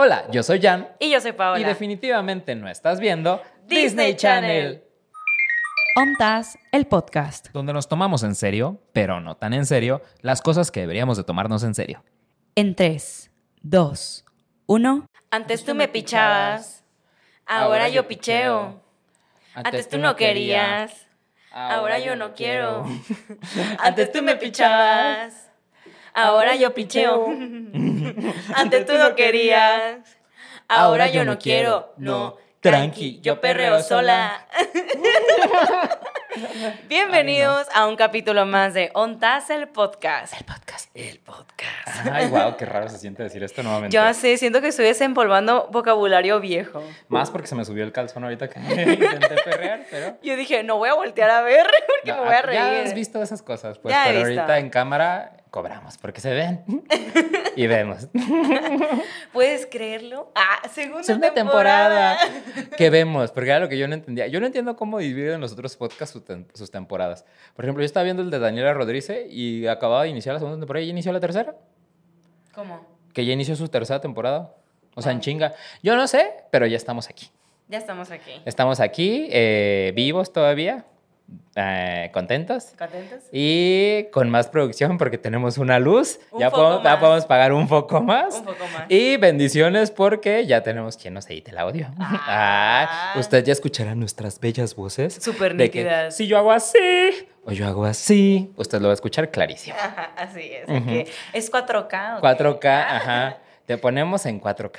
Hola, yo soy Jan. Y yo soy Paola. Y definitivamente no estás viendo Disney Channel. Ontas, el podcast. Donde nos tomamos en serio, pero no tan en serio, las cosas que deberíamos de tomarnos en serio. En 3, 2, 1. Antes tú me pichabas, ahora yo picheo. Antes tú no querías, ahora yo no quiero. Antes tú me pichabas, ahora yo picheo. Antes tú no querías, ahora yo no quiero. No, tranqui, yo perreo sola. Bienvenidos a un capítulo más de Ontas el podcast. El podcast. El podcast. Ay, wow, qué raro se siente decir esto nuevamente. Yo sé, siento que estoy desempolvando vocabulario viejo. Más porque se me subió el calzón ahorita que intenté perrear, pero... Yo dije, no voy a voltear a ver porque No, me voy a reír. Ya has visto esas cosas, pues, Ya pero ahorita en cámara cobramos porque se ven y vemos. ¿Puedes creerlo? Ah, segunda, Segunda temporada. temporada. que vemos, porque era lo que yo no entendía. Yo no entiendo cómo dividen los otros podcasts sus, tem- sus temporadas. Por ejemplo, yo estaba viendo el de Daniela Rodríguez y acababa de iniciar la segunda temporada y ya inició la tercera. ¿Cómo? Que ya inició su tercera temporada. O sea, en chinga. Yo no sé, pero ya estamos aquí. Ya estamos aquí. Estamos aquí, eh, vivos todavía, eh, contentos. ¿Contentos? Y con más producción porque tenemos una luz. Un ya, podemos, ya más. podemos pagar un poco más. Un poco más. Y bendiciones porque ya tenemos quien nos edite el audio. Ah. Ah, usted ya escuchará nuestras bellas voces. Súper nítidas. si yo hago así o yo hago así, usted lo va a escuchar clarísimo. Ajá, así es. Que ¿Es 4K? o qué? 4K, ajá. Te ponemos en 4K.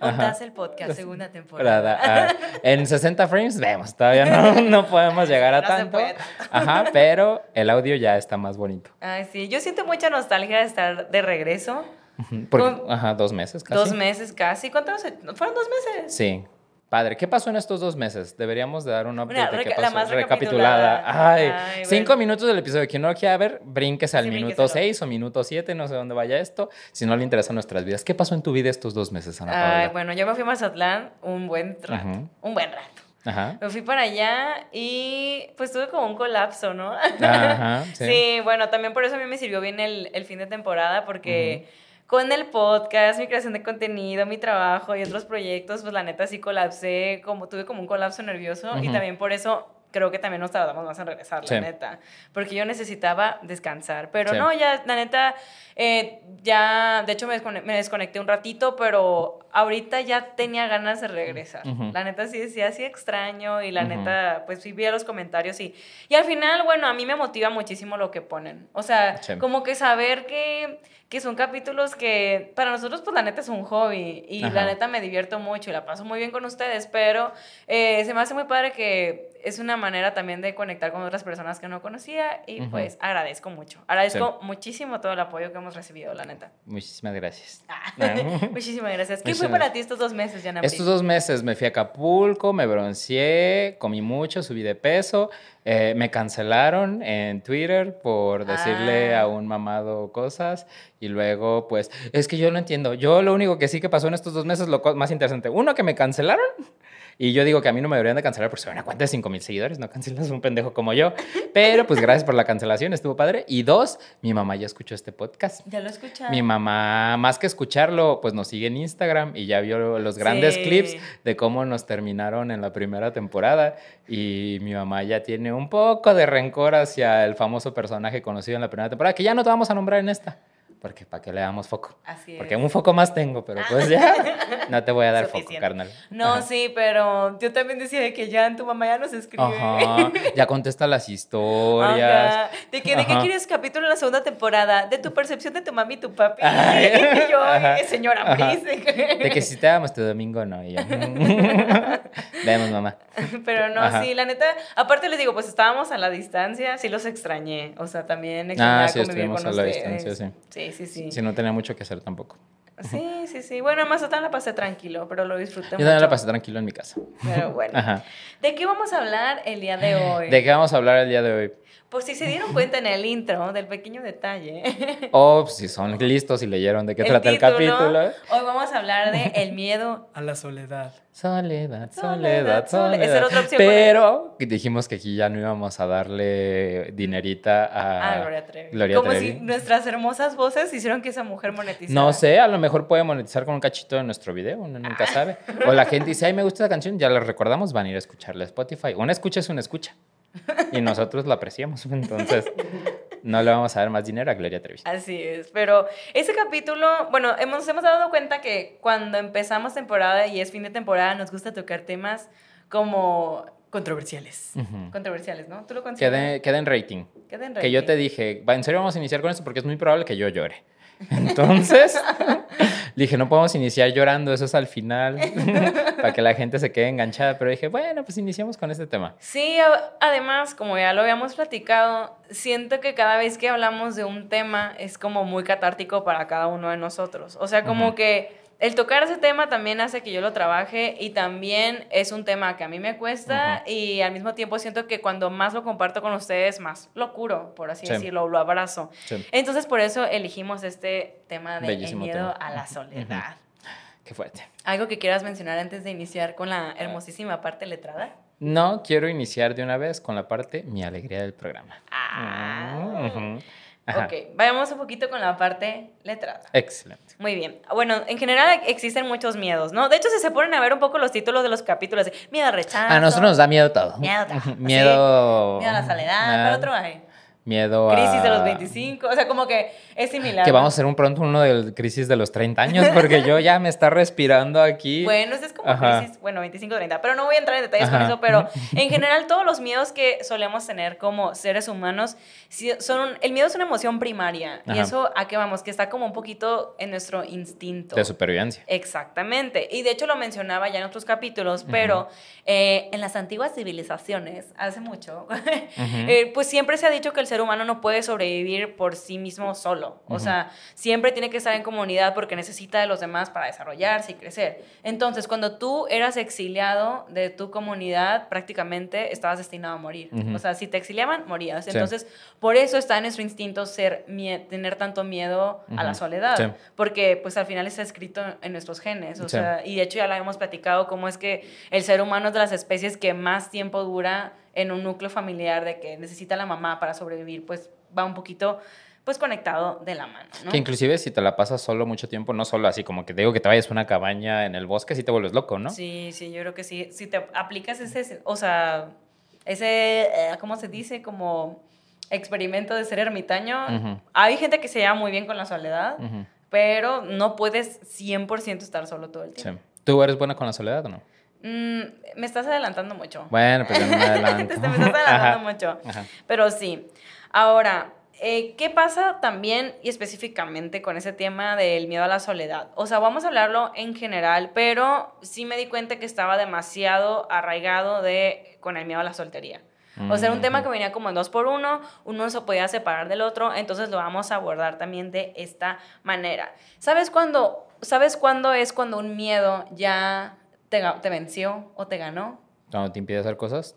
Ontas el podcast, segunda temporada. Ah, en 60 frames vemos, todavía no, no podemos llegar a No tanto. Ajá, pero el audio ya está más bonito. Ay, sí. Yo siento mucha nostalgia de estar de regreso. Porque, Con- ajá, dos meses casi. Dos meses casi. ¿Cuántos? ¿Fueron dos meses? Sí. Padre, ¿qué pasó en estos dos meses? Deberíamos de dar una update Una de qué reca- la pasó. más recapitulada. recapitulada. Ay, Ay, cinco bueno. minutos del episodio. Quien no lo quiera ver, brinques al Sí, minuto brínqueselo. seis o minuto siete, no sé dónde vaya esto. Si no le interesan nuestras vidas. ¿Qué pasó en tu vida estos dos meses, Ana Paula? Ay, bueno, yo me fui a Mazatlán un buen rato. Ujú. Un buen rato. Ajá. Me fui para allá y pues tuve como un colapso, ¿no? Ajá, sí. Sí, bueno, también por eso a mí me sirvió bien el, el fin de temporada porque con el podcast, mi creación de contenido, mi trabajo y otros proyectos, pues la neta sí colapsé, como tuve como un colapso nervioso y también por eso creo que también nos tardamos más en regresar, la neta, porque yo necesitaba descansar, pero Sí. no, ya, la neta, eh, ya, de hecho me, descone- me desconecté un ratito, pero ahorita ya tenía ganas de regresar. La neta sí decía así extraño y la neta, pues sí vi los comentarios y, y al final, bueno, a mí me motiva muchísimo lo que ponen. O sea, Sí. como que saber que, que son capítulos que para nosotros, pues la neta es un hobby y Ajá. la neta me divierto mucho y la paso muy bien con ustedes, pero eh, se me hace muy padre que es una manera también de conectar con otras personas que no conocía y pues agradezco mucho. Agradezco muchísimo todo el apoyo que hemos recibido, la neta. Muchísimas gracias. Ah, Ah. Muchísimas gracias. ¿Qué fue para ti estos dos meses? Estos dos meses me fui a Acapulco, me bronceé, comí mucho, subí de peso. Eh, me cancelaron en Twitter por decirle Ah. a un mamado cosas. Y luego, pues, es que yo no entiendo. Yo lo único que sí que pasó en estos dos meses, lo más interesante. Uno, que me cancelaron. Y yo digo que a mí no me deberían de cancelar porque soy una cuenta de 5 mil seguidores, no cancelas un pendejo como yo. Pero pues gracias por la cancelación, estuvo padre. Y dos, mi mamá ya escuchó este podcast. Ya lo escuchaste. Mi mamá, más que escucharlo, pues nos sigue en Instagram y ya vio los grandes Sí. clips de cómo nos terminaron en la primera temporada. Y mi mamá ya tiene un poco de rencor hacia el famoso personaje conocido en la primera temporada, que ya no te vamos a nombrar en esta. Porque para que le damos foco. Así es. Porque un foco más tengo, pero pues ya no te voy a dar foco, carnal. No, Ajá. sí, pero yo también decía de que ya tu mamá ya nos escribe. Ajá, ya contesta las historias. Ajá. ¿De, que, ¿De qué quieres capítulo en la segunda temporada? De tu percepción de tu mami y tu papi. Ay. Y yo. "Eh, señora. Brice. De que si te damos tu domingo, no. Y yo, Vemos, mamá. Pero no, sí, la neta. Aparte les digo, pues estábamos a la distancia, sí los extrañé. O sea, también extrañaba Ah, sí, convivir con a la ustedes. distancia, Sí, sí, sí. Si no tenía mucho que hacer tampoco. Sí, sí, sí. Bueno, en Mazatlán la pasé tranquilo, pero lo disfruté Yo mucho. también la pasé tranquilo en mi casa. Pero bueno. Ajá. ¿De qué vamos a hablar el día de hoy? ¿De qué vamos a hablar el día de hoy? Por si se dieron cuenta en el intro del pequeño detalle. O pues, si son listos y leyeron de qué trata el capítulo. Hoy vamos a hablar de el miedo. A la soledad. Soledad, Soledad, soledad. Esa era otra opción Pero dijimos que aquí ya no íbamos a darle dinerita a Ah, Gloria Trevi. Gloria Como Trevi. si nuestras hermosas voces hicieron que esa mujer monetizara. No sé, a lo mejor puede monetizar con un cachito de nuestro video, uno nunca sabe. O la gente dice, ay, me gusta la canción, ya la recordamos, van a ir a escucharla a Spotify. Una escucha es una escucha. Y nosotros la apreciamos. Entonces, no le vamos a dar más dinero a Gloria Trevi. Así es, pero ese capítulo, bueno, hemos, hemos dado cuenta que cuando empezamos temporada y es fin de temporada, nos gusta tocar temas como controversiales. Controversiales, ¿no? ¿Tú lo consideras? Queda, en rating. Queda en rating. Que yo te dije, en serio vamos a iniciar con esto porque es muy probable que yo llore. Entonces, dije, no podemos iniciar llorando, eso es al final, para que la gente se quede enganchada. Pero dije, bueno, pues iniciamos con este tema. Sí, además, como ya lo habíamos platicado, siento que cada vez que hablamos de un tema es como muy catártico para cada uno de nosotros. O sea, como que el tocar ese tema también hace que yo lo trabaje y también es un tema que a mí me cuesta y al mismo tiempo siento que cuando más lo comparto con ustedes, más lo curo, por así decirlo, lo abrazo. Entonces por eso elegimos este tema de el miedo a la soledad. Qué fuerte. ¿Algo que quieras mencionar antes de iniciar con la hermosísima parte letrada? No, quiero iniciar de una vez con la parte mi alegría del programa. Ah. Ok, vayamos un poquito con la parte letrada. Excelente. Muy bien. Bueno, en general existen muchos miedos, ¿no? De hecho, si se ponen a ver un poco los títulos de los capítulos, miedo a rechazo. A nosotros nos da miedo todo. Miedo, todo. miedo. Miedo a la soledad, pero otro hay miedo a... Crisis de los 25, o sea, como que es similar. Que vamos a hacer un pronto uno de crisis de los 30 años, porque yo ya me está respirando aquí. Bueno, es como crisis, bueno, 25, 30, pero no voy a entrar en detalles con eso, pero en general todos los miedos que solemos tener como seres humanos, son el miedo es una emoción primaria, y eso a qué vamos, que está como un poquito en nuestro instinto. De supervivencia. Exactamente, y de hecho lo mencionaba ya en otros capítulos, pero eh, en las antiguas civilizaciones, hace mucho, eh, pues siempre se ha dicho que el ser humano no puede sobrevivir por sí mismo solo. O sea, siempre tiene que estar en comunidad porque necesita de los demás para desarrollarse y crecer. Entonces, cuando tú eras exiliado de tu comunidad, prácticamente estabas destinado a morir. O sea, si te exiliaban, morías. Entonces, por eso está en nuestro instinto ser, tener tanto miedo a la soledad. Porque, pues, al final está escrito en nuestros genes. O sea, y de hecho ya lo hemos platicado, cómo es que el ser humano es de las especies que más tiempo dura en un núcleo familiar de que necesita la mamá para sobrevivir, pues va un poquito pues conectado de la mano, ¿no? Que inclusive si te la pasas solo mucho tiempo, no solo así como que te digo que te vayas a una cabaña en el bosque, sí te vuelves loco, ¿no? Sí, sí, yo creo que sí. Si te aplicas ese, o sea, ese, eh, ¿cómo se dice? Como experimento de ser ermitaño. Hay gente que se lleva muy bien con la soledad, pero no puedes 100% estar solo todo el tiempo. ¿Tú eres buena con la soledad o no? Mm, me estás adelantando mucho. Bueno, pero no me adelanto. me estás adelantando mucho. Pero sí. Ahora, eh, ¿qué pasa también y específicamente con ese tema del miedo a la soledad? O sea, vamos a hablarlo en general, pero sí me di cuenta que estaba demasiado arraigado de, con el miedo a la soltería. O sea, era un tema que venía como en dos por uno, uno no se podía separar del otro, entonces lo vamos a abordar también de esta manera. ¿Sabes cuándo, ¿sabes cuándo es cuando un miedo ya te, venció o te ganó. Cuando te impide hacer cosas.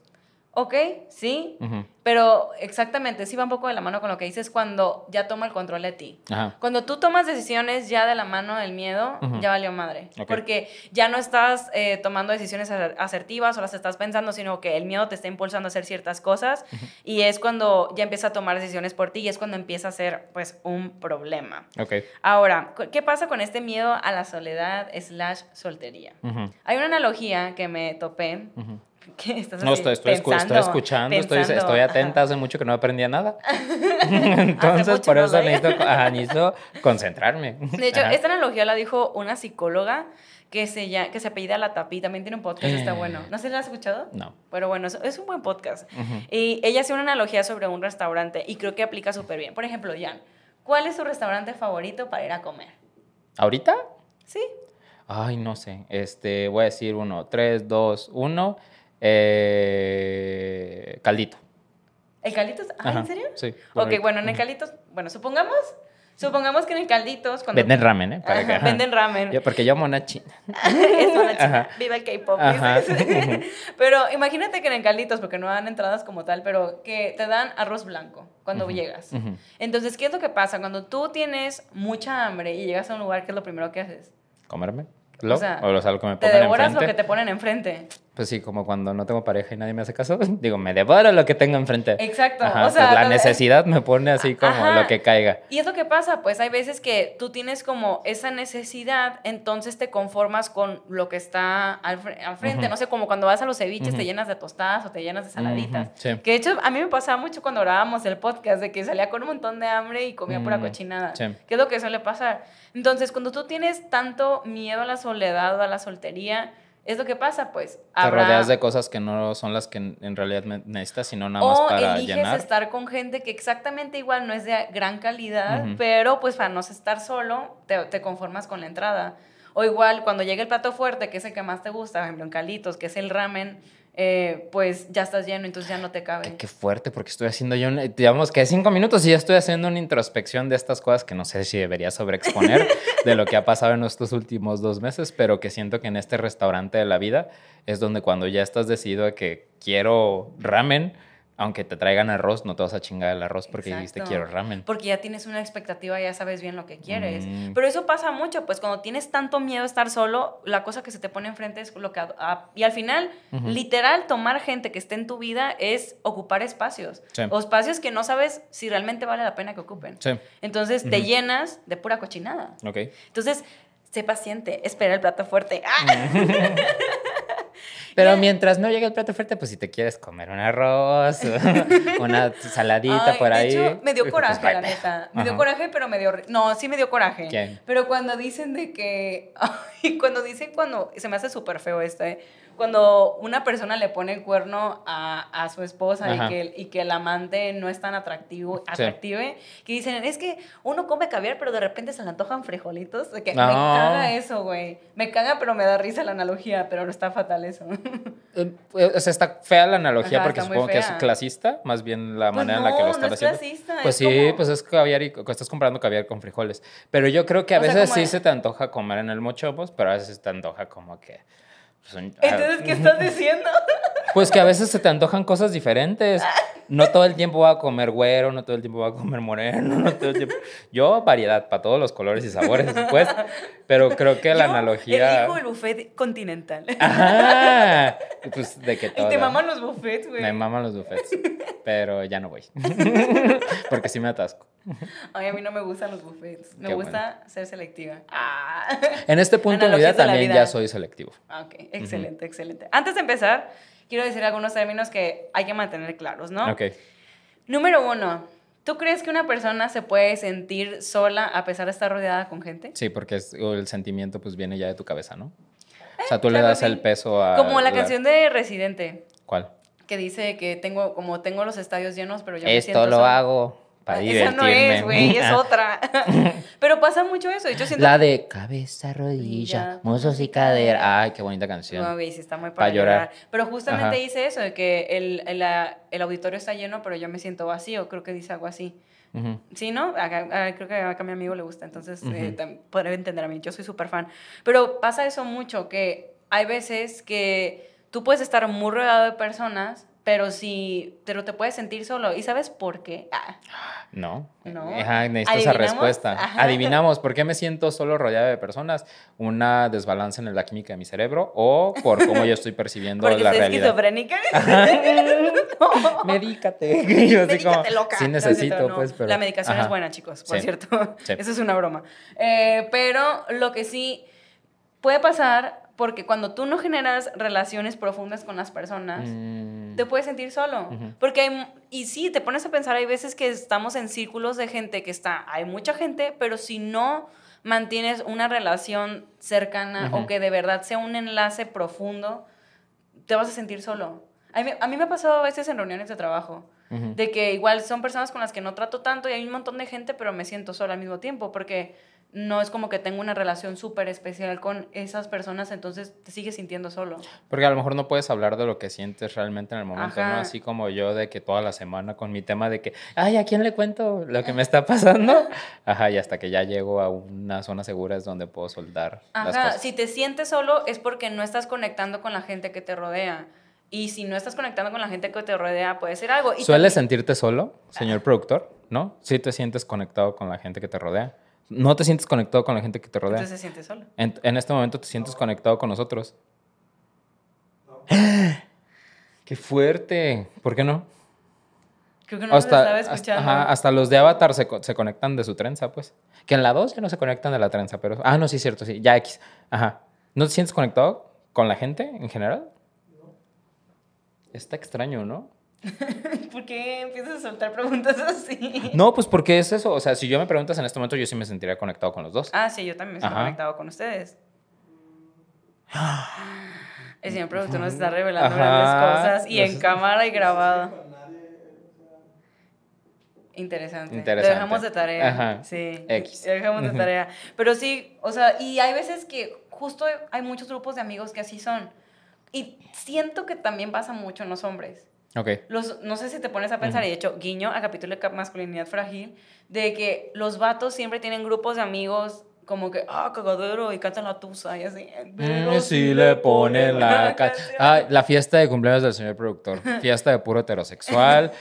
Ok, sí, pero exactamente, sí va un poco de la mano con lo que dices cuando ya toma el control de ti. Cuando tú tomas decisiones ya de la mano del miedo, ya valió madre. Porque ya no estás eh, tomando decisiones asertivas o las estás pensando, sino que el miedo te está impulsando a hacer ciertas cosas y es cuando ya empieza a tomar decisiones por ti y es cuando empieza a ser pues un problema. Okay. Ahora, ¿qué pasa con este miedo a la soledad slash soltería? Hay una analogía que me topé no, estoy, estoy, escuchando, estoy, estoy, atenta, hace mucho que no aprendía nada. Entonces, por eso necesito, concentrarme. De hecho, esta analogía la dijo una psicóloga que se, llama, que se apellida La Tapi, también tiene un podcast, está bueno. ¿No se la has escuchado? No. Pero bueno, es, un buen podcast. Y ella hace una analogía sobre un restaurante y creo que aplica súper bien. Por ejemplo, Jan, ¿cuál es su restaurante favorito para ir a comer? ¿Ahorita? Sí. Ay, no sé. Este, voy a decir uno. Tres, dos, uno. Eh, caldito. ¿El caldito? Ah, ¿en serio? Sí. Ok, bueno, en el caldito, bueno, supongamos, supongamos que en el calditos... Cuando... Venden ramen, ¿eh? venden ramen. Yo, porque yo mona china. es mona china. Viva el K-pop. pero imagínate que en el calditos, porque no dan entradas como tal, pero que te dan arroz blanco cuando llegas. Entonces, ¿qué es lo que pasa? Cuando tú tienes mucha hambre y llegas a un lugar, ¿qué es lo primero que haces? Comerme. ¿Lo? O, sea, o lo que me ¿Te devoras lo que te ponen enfrente? Pues sí, como cuando no tengo pareja y nadie me hace caso, digo, me devoro lo que tengo enfrente. Exacto. Ajá, o sea, pues la necesidad me pone así como Ajá. lo que caiga. Y es lo que pasa, pues hay veces que tú tienes como esa necesidad, entonces te conformas con lo que está al, al frente. Ujú. No sé, como cuando vas a los ceviches Ujú. te llenas de tostadas o te llenas de saladitas. Ujú, sí. Que de hecho a mí me pasaba mucho cuando grabábamos el podcast, de que salía con un montón de hambre y comía pura Mm, cochinada. sí. Que es lo que suele pasar. Entonces, cuando tú tienes tanto miedo a la soledad o a la soltería, es lo que pasa, pues. Te rodeas de cosas que no son las que en realidad necesitas, sino nada más o para eliges llenar. estar con gente que exactamente igual no es de gran calidad, pero pues para no estar solo, te, te conformas con la entrada. O igual, cuando llega el plato fuerte, que es el que más te gusta, por ejemplo, en Calitos, que es el ramen, eh, pues ya estás lleno, entonces ya no te cabe. Qué, qué fuerte, porque estoy haciendo yo, un- digamos que cinco minutos y ya estoy haciendo una introspección de estas cosas que no sé si debería sobreexponer de lo que ha pasado en estos últimos dos meses, pero que siento que en este restaurante de la vida es donde cuando ya estás decidido a que quiero ramen, aunque te traigan arroz, no te vas a chingar el arroz porque dijiste Exacto. quiero ramen. Porque ya tienes una expectativa, ya sabes bien lo que quieres. Mm. Pero eso pasa mucho, pues cuando tienes tanto miedo a estar solo, la cosa que se te pone enfrente es lo que... a- a- y al final, literal, tomar gente que esté en tu vida es ocupar espacios. Sí. O espacios que no sabes si realmente vale la pena que ocupen. Sí, Entonces te llenas de pura cochinada. ok. Entonces, sé paciente, espera el plato fuerte. ¡Ah! Pero mientras no llegue el plato fuerte, pues si te quieres comer un arroz, una saladita Ay, por de ahí. hecho, me dio pues, coraje, pues, la neta. Me dio Ajá. coraje, pero me dio... No, sí me dio coraje. ¿Quién? Pero cuando dicen de que... Ay, cuando dicen cuando... Se me hace súper feo esto, ¿eh? Cuando una persona le pone el cuerno a, a su esposa y que, y que el amante no es tan atractivo, Sí. atractive, que dicen, es que uno come caviar, pero de repente se le antojan frijolitos. De que No. me caga eso, güey. Me caga, pero me da risa la analogía, pero no está fatal eso. Eh, O sea, está fea la analogía Ajá, porque supongo que es clasista, más bien la Pues manera en la que lo están no es haciendo. clasista, pues es sí, como- pues es caviar y estás comprando caviar con frijoles. Pero yo creo que a O veces sí se te antoja comer en el mochomos, pero a veces te antoja como que. Pues, un- Entonces, ¿qué estás diciendo? pues que a veces se te antojan cosas diferentes. No todo el tiempo voy a comer güero, no todo el tiempo voy a comer moreno, no todo el tiempo. Yo, variedad, para todos los colores y sabores, pues. Pero creo que la Yo analogía. elijo el buffet continental. Ajá. Y Pues de que Y todo. te maman los buffets, güey. Me maman los buffets, pero ya no voy. Porque sí me atasco. Ay, a mí no me gustan los buffets. Me Qué gusta ser selectiva. Ah. En este punto de mi vida también ya soy selectivo. Ah, Ok, excelente, excelente. Antes de empezar, quiero decir algunos términos que hay que mantener claros, ¿no? Ok. Número uno, ¿tú crees que una persona se puede sentir sola a pesar de estar rodeada con gente? Sí, porque es- el sentimiento pues viene ya de tu cabeza, ¿no? O sea, tú le das sí. el peso a... Como la canción de Residente, ¿Cuál? que dice que tengo, como tengo los estadios llenos, pero yo me siento Esto lo sola. hago para Ah, divertirme. Esa no es, güey, es otra. Pero pasa mucho eso. Yo siento La de cabeza, rodilla, muslos y cadera. Ay, qué bonita canción. No, güey, sí está muy Pa' para llorar. llorar. Pero justamente Ajá. dice eso, de que el, el, el auditorio está lleno, pero yo me siento vacío. Creo que dice algo así. Ujú. Sí, ¿no? Ah, creo que acá a mi amigo le gusta, entonces eh, Ujú. tam- podré entender a mí. Yo soy súper fan. Pero pasa eso mucho, que hay veces que tú puedes estar muy rodeado de personas, pero si pero te puedes sentir solo. ¿Y sabes por qué? Ah, No. No. Ajá, necesito esa respuesta. Ajá. Adivinamos. ¿Por qué me siento solo rodeado de personas? ¿Una desbalance en la química de mi cerebro? ¿O por cómo yo estoy percibiendo porque la soy realidad? esquizofrénica. No. Medícate. Yo así como, Medícate, loca. Sí necesito, no, no. pues, pero... La medicación Ajá. es buena, chicos, por Sí. cierto. Sí. Eso es una broma. Eh, pero lo que sí puede pasar, porque cuando tú no generas relaciones profundas con las personas, Mm, te puedes sentir solo. Ujú. Porque hay, y sí, te pones a pensar, hay veces que estamos en círculos de gente que está, hay mucha gente, pero si no mantienes una relación cercana Ujú. o que de verdad sea un enlace profundo, te vas a sentir solo. A mí, a mí me ha pasado a veces en reuniones de trabajo, ujú. de que igual son personas con las que no trato tanto y hay un montón de gente, pero me siento sola al mismo tiempo, porque no es como que tengo una relación súper especial con esas personas, entonces te sigues sintiendo solo. Porque a lo mejor no puedes hablar de lo que sientes realmente en el momento, ¿no? Así como yo de que toda la semana con mi tema de que, ay, ¿a quién le cuento lo que me está pasando? Ajá, y hasta que ya llego a una zona segura es donde puedo soltar las Ajá, cosas. si te sientes solo es porque no estás conectando con la gente que te rodea. Y si no estás conectando con la gente que te rodea, puede ser algo. Y ¿Sueles también- sentirte solo, señor productor? ¿No? Sí te sientes conectado con la gente que te rodea. ¿No te sientes conectado con la gente que te rodea? Entonces se siente solo. En, en este momento te sientes conectado con nosotros. ¡Qué fuerte! ¿Por qué no? Creo que no hasta, estaba escuchando. Hasta, ajá, hasta los de Avatar se, se, conectan de su trenza, pues. Que en la 2 ya no se conectan de la trenza, pero... Ah, no, sí, cierto, sí. Ya X. Ajá. ¿No te sientes conectado con la gente en general? No. Está extraño, ¿no? ¿Por qué empiezas a soltar preguntas así? No, pues porque es eso. O sea, si yo me preguntas en este momento, yo sí me sentiría conectado con los dos. Ah, sí, yo también me siento conectado con ustedes. El señor productor nos está revelando grandes cosas y en cámara y grabado. Interesante. Interesante. Lo dejamos de tarea. Ajá. Sí. X. Lo dejamos de tarea. Pero sí, o sea, y hay veces que justo hay muchos grupos de amigos que así son. Y siento que también pasa mucho en los hombres. Ok. Los, no sé si te pones a pensar, y de hecho, guiño a capítulo de masculinidad frágil, de que los vatos siempre tienen grupos de amigos como que, ah, cagadero, y cantan la tusa y así. Mm, sí, le ponen la... ah, la fiesta de cumpleaños del señor productor. Fiesta de puro heterosexual.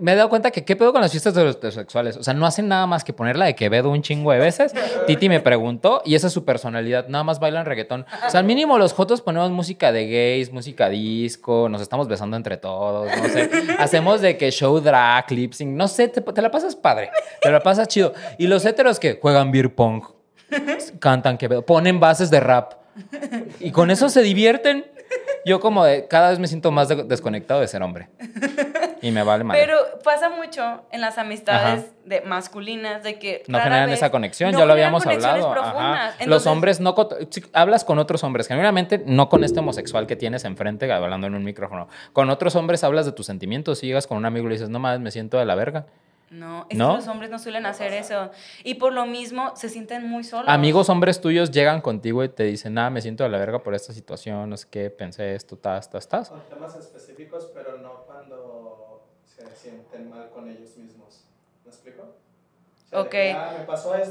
Me he dado cuenta que qué pedo con las fiestas de los heterosexuales. O sea, no hacen nada más que ponerla de Quevedo un chingo de veces. Titi me preguntó y esa es su personalidad. Nada más bailan reggaetón. O sea, al mínimo los jotos ponemos música de gays, música disco, nos estamos besando entre todos, no sé. Hacemos de que show drag, lip sync, no sé, te, te la pasas padre. Te la pasas chido. Y los heteros que juegan beer pong cantan que ponen bases de rap. Y con eso se divierten. Yo como de, cada vez me siento más desconectado de ser hombre. Y me vale mal. Pero pasa mucho en las amistades de masculinas de que no generan esa conexión, ya lo habíamos hablado. Los hombres no hablas con otros hombres, generalmente no con este homosexual que tienes enfrente hablando en un micrófono. Con otros hombres hablas de tus sentimientos y llegas con un amigo y le dices, "No mames, me siento de la verga." No, es que los hombres no suelen hacer eso. Y por lo mismo se sienten muy solos. Amigos hombres tuyos llegan contigo y te dicen, ah, me siento de la verga por esta situación, no sé qué, pensé esto, tas, tas, tas. Son temas específicos, pero no cuando se sienten mal con ellos mismos. ¿Me explico? Ok. Ah,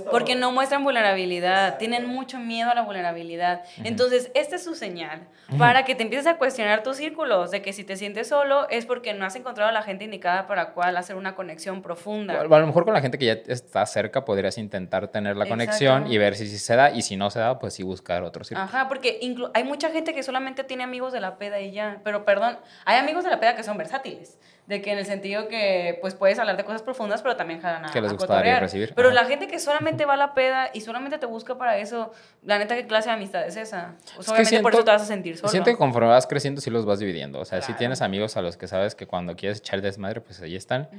Porque no muestran vulnerabilidad, tienen mucho miedo a la vulnerabilidad. Entonces, esta es su señal para que te empieces a cuestionar tus círculos, de que si te sientes solo es porque no has encontrado a la gente indicada para cual hacer una conexión profunda. a lo mejor con la gente que ya está cerca podrías intentar tener la conexión y ver si, se da, y si no se da, pues sí buscar otro círculo. Ajá, porque hay mucha gente que solamente tiene amigos de la peda y ya, pero perdón, hay amigos de la peda que son versátiles de que en el sentido que pues puedes hablar de cosas profundas, pero también jalan a, que les a recibir. Pero la gente que solamente va a la peda y solamente te busca para eso, la neta, ¿qué clase de amistad es esa? obviamente por eso te vas a sentir solo. Siento que conforme vas creciendo sí los vas dividiendo. O sea, si tienes amigos a los que sabes que cuando quieres echar desmadre, pues ahí están.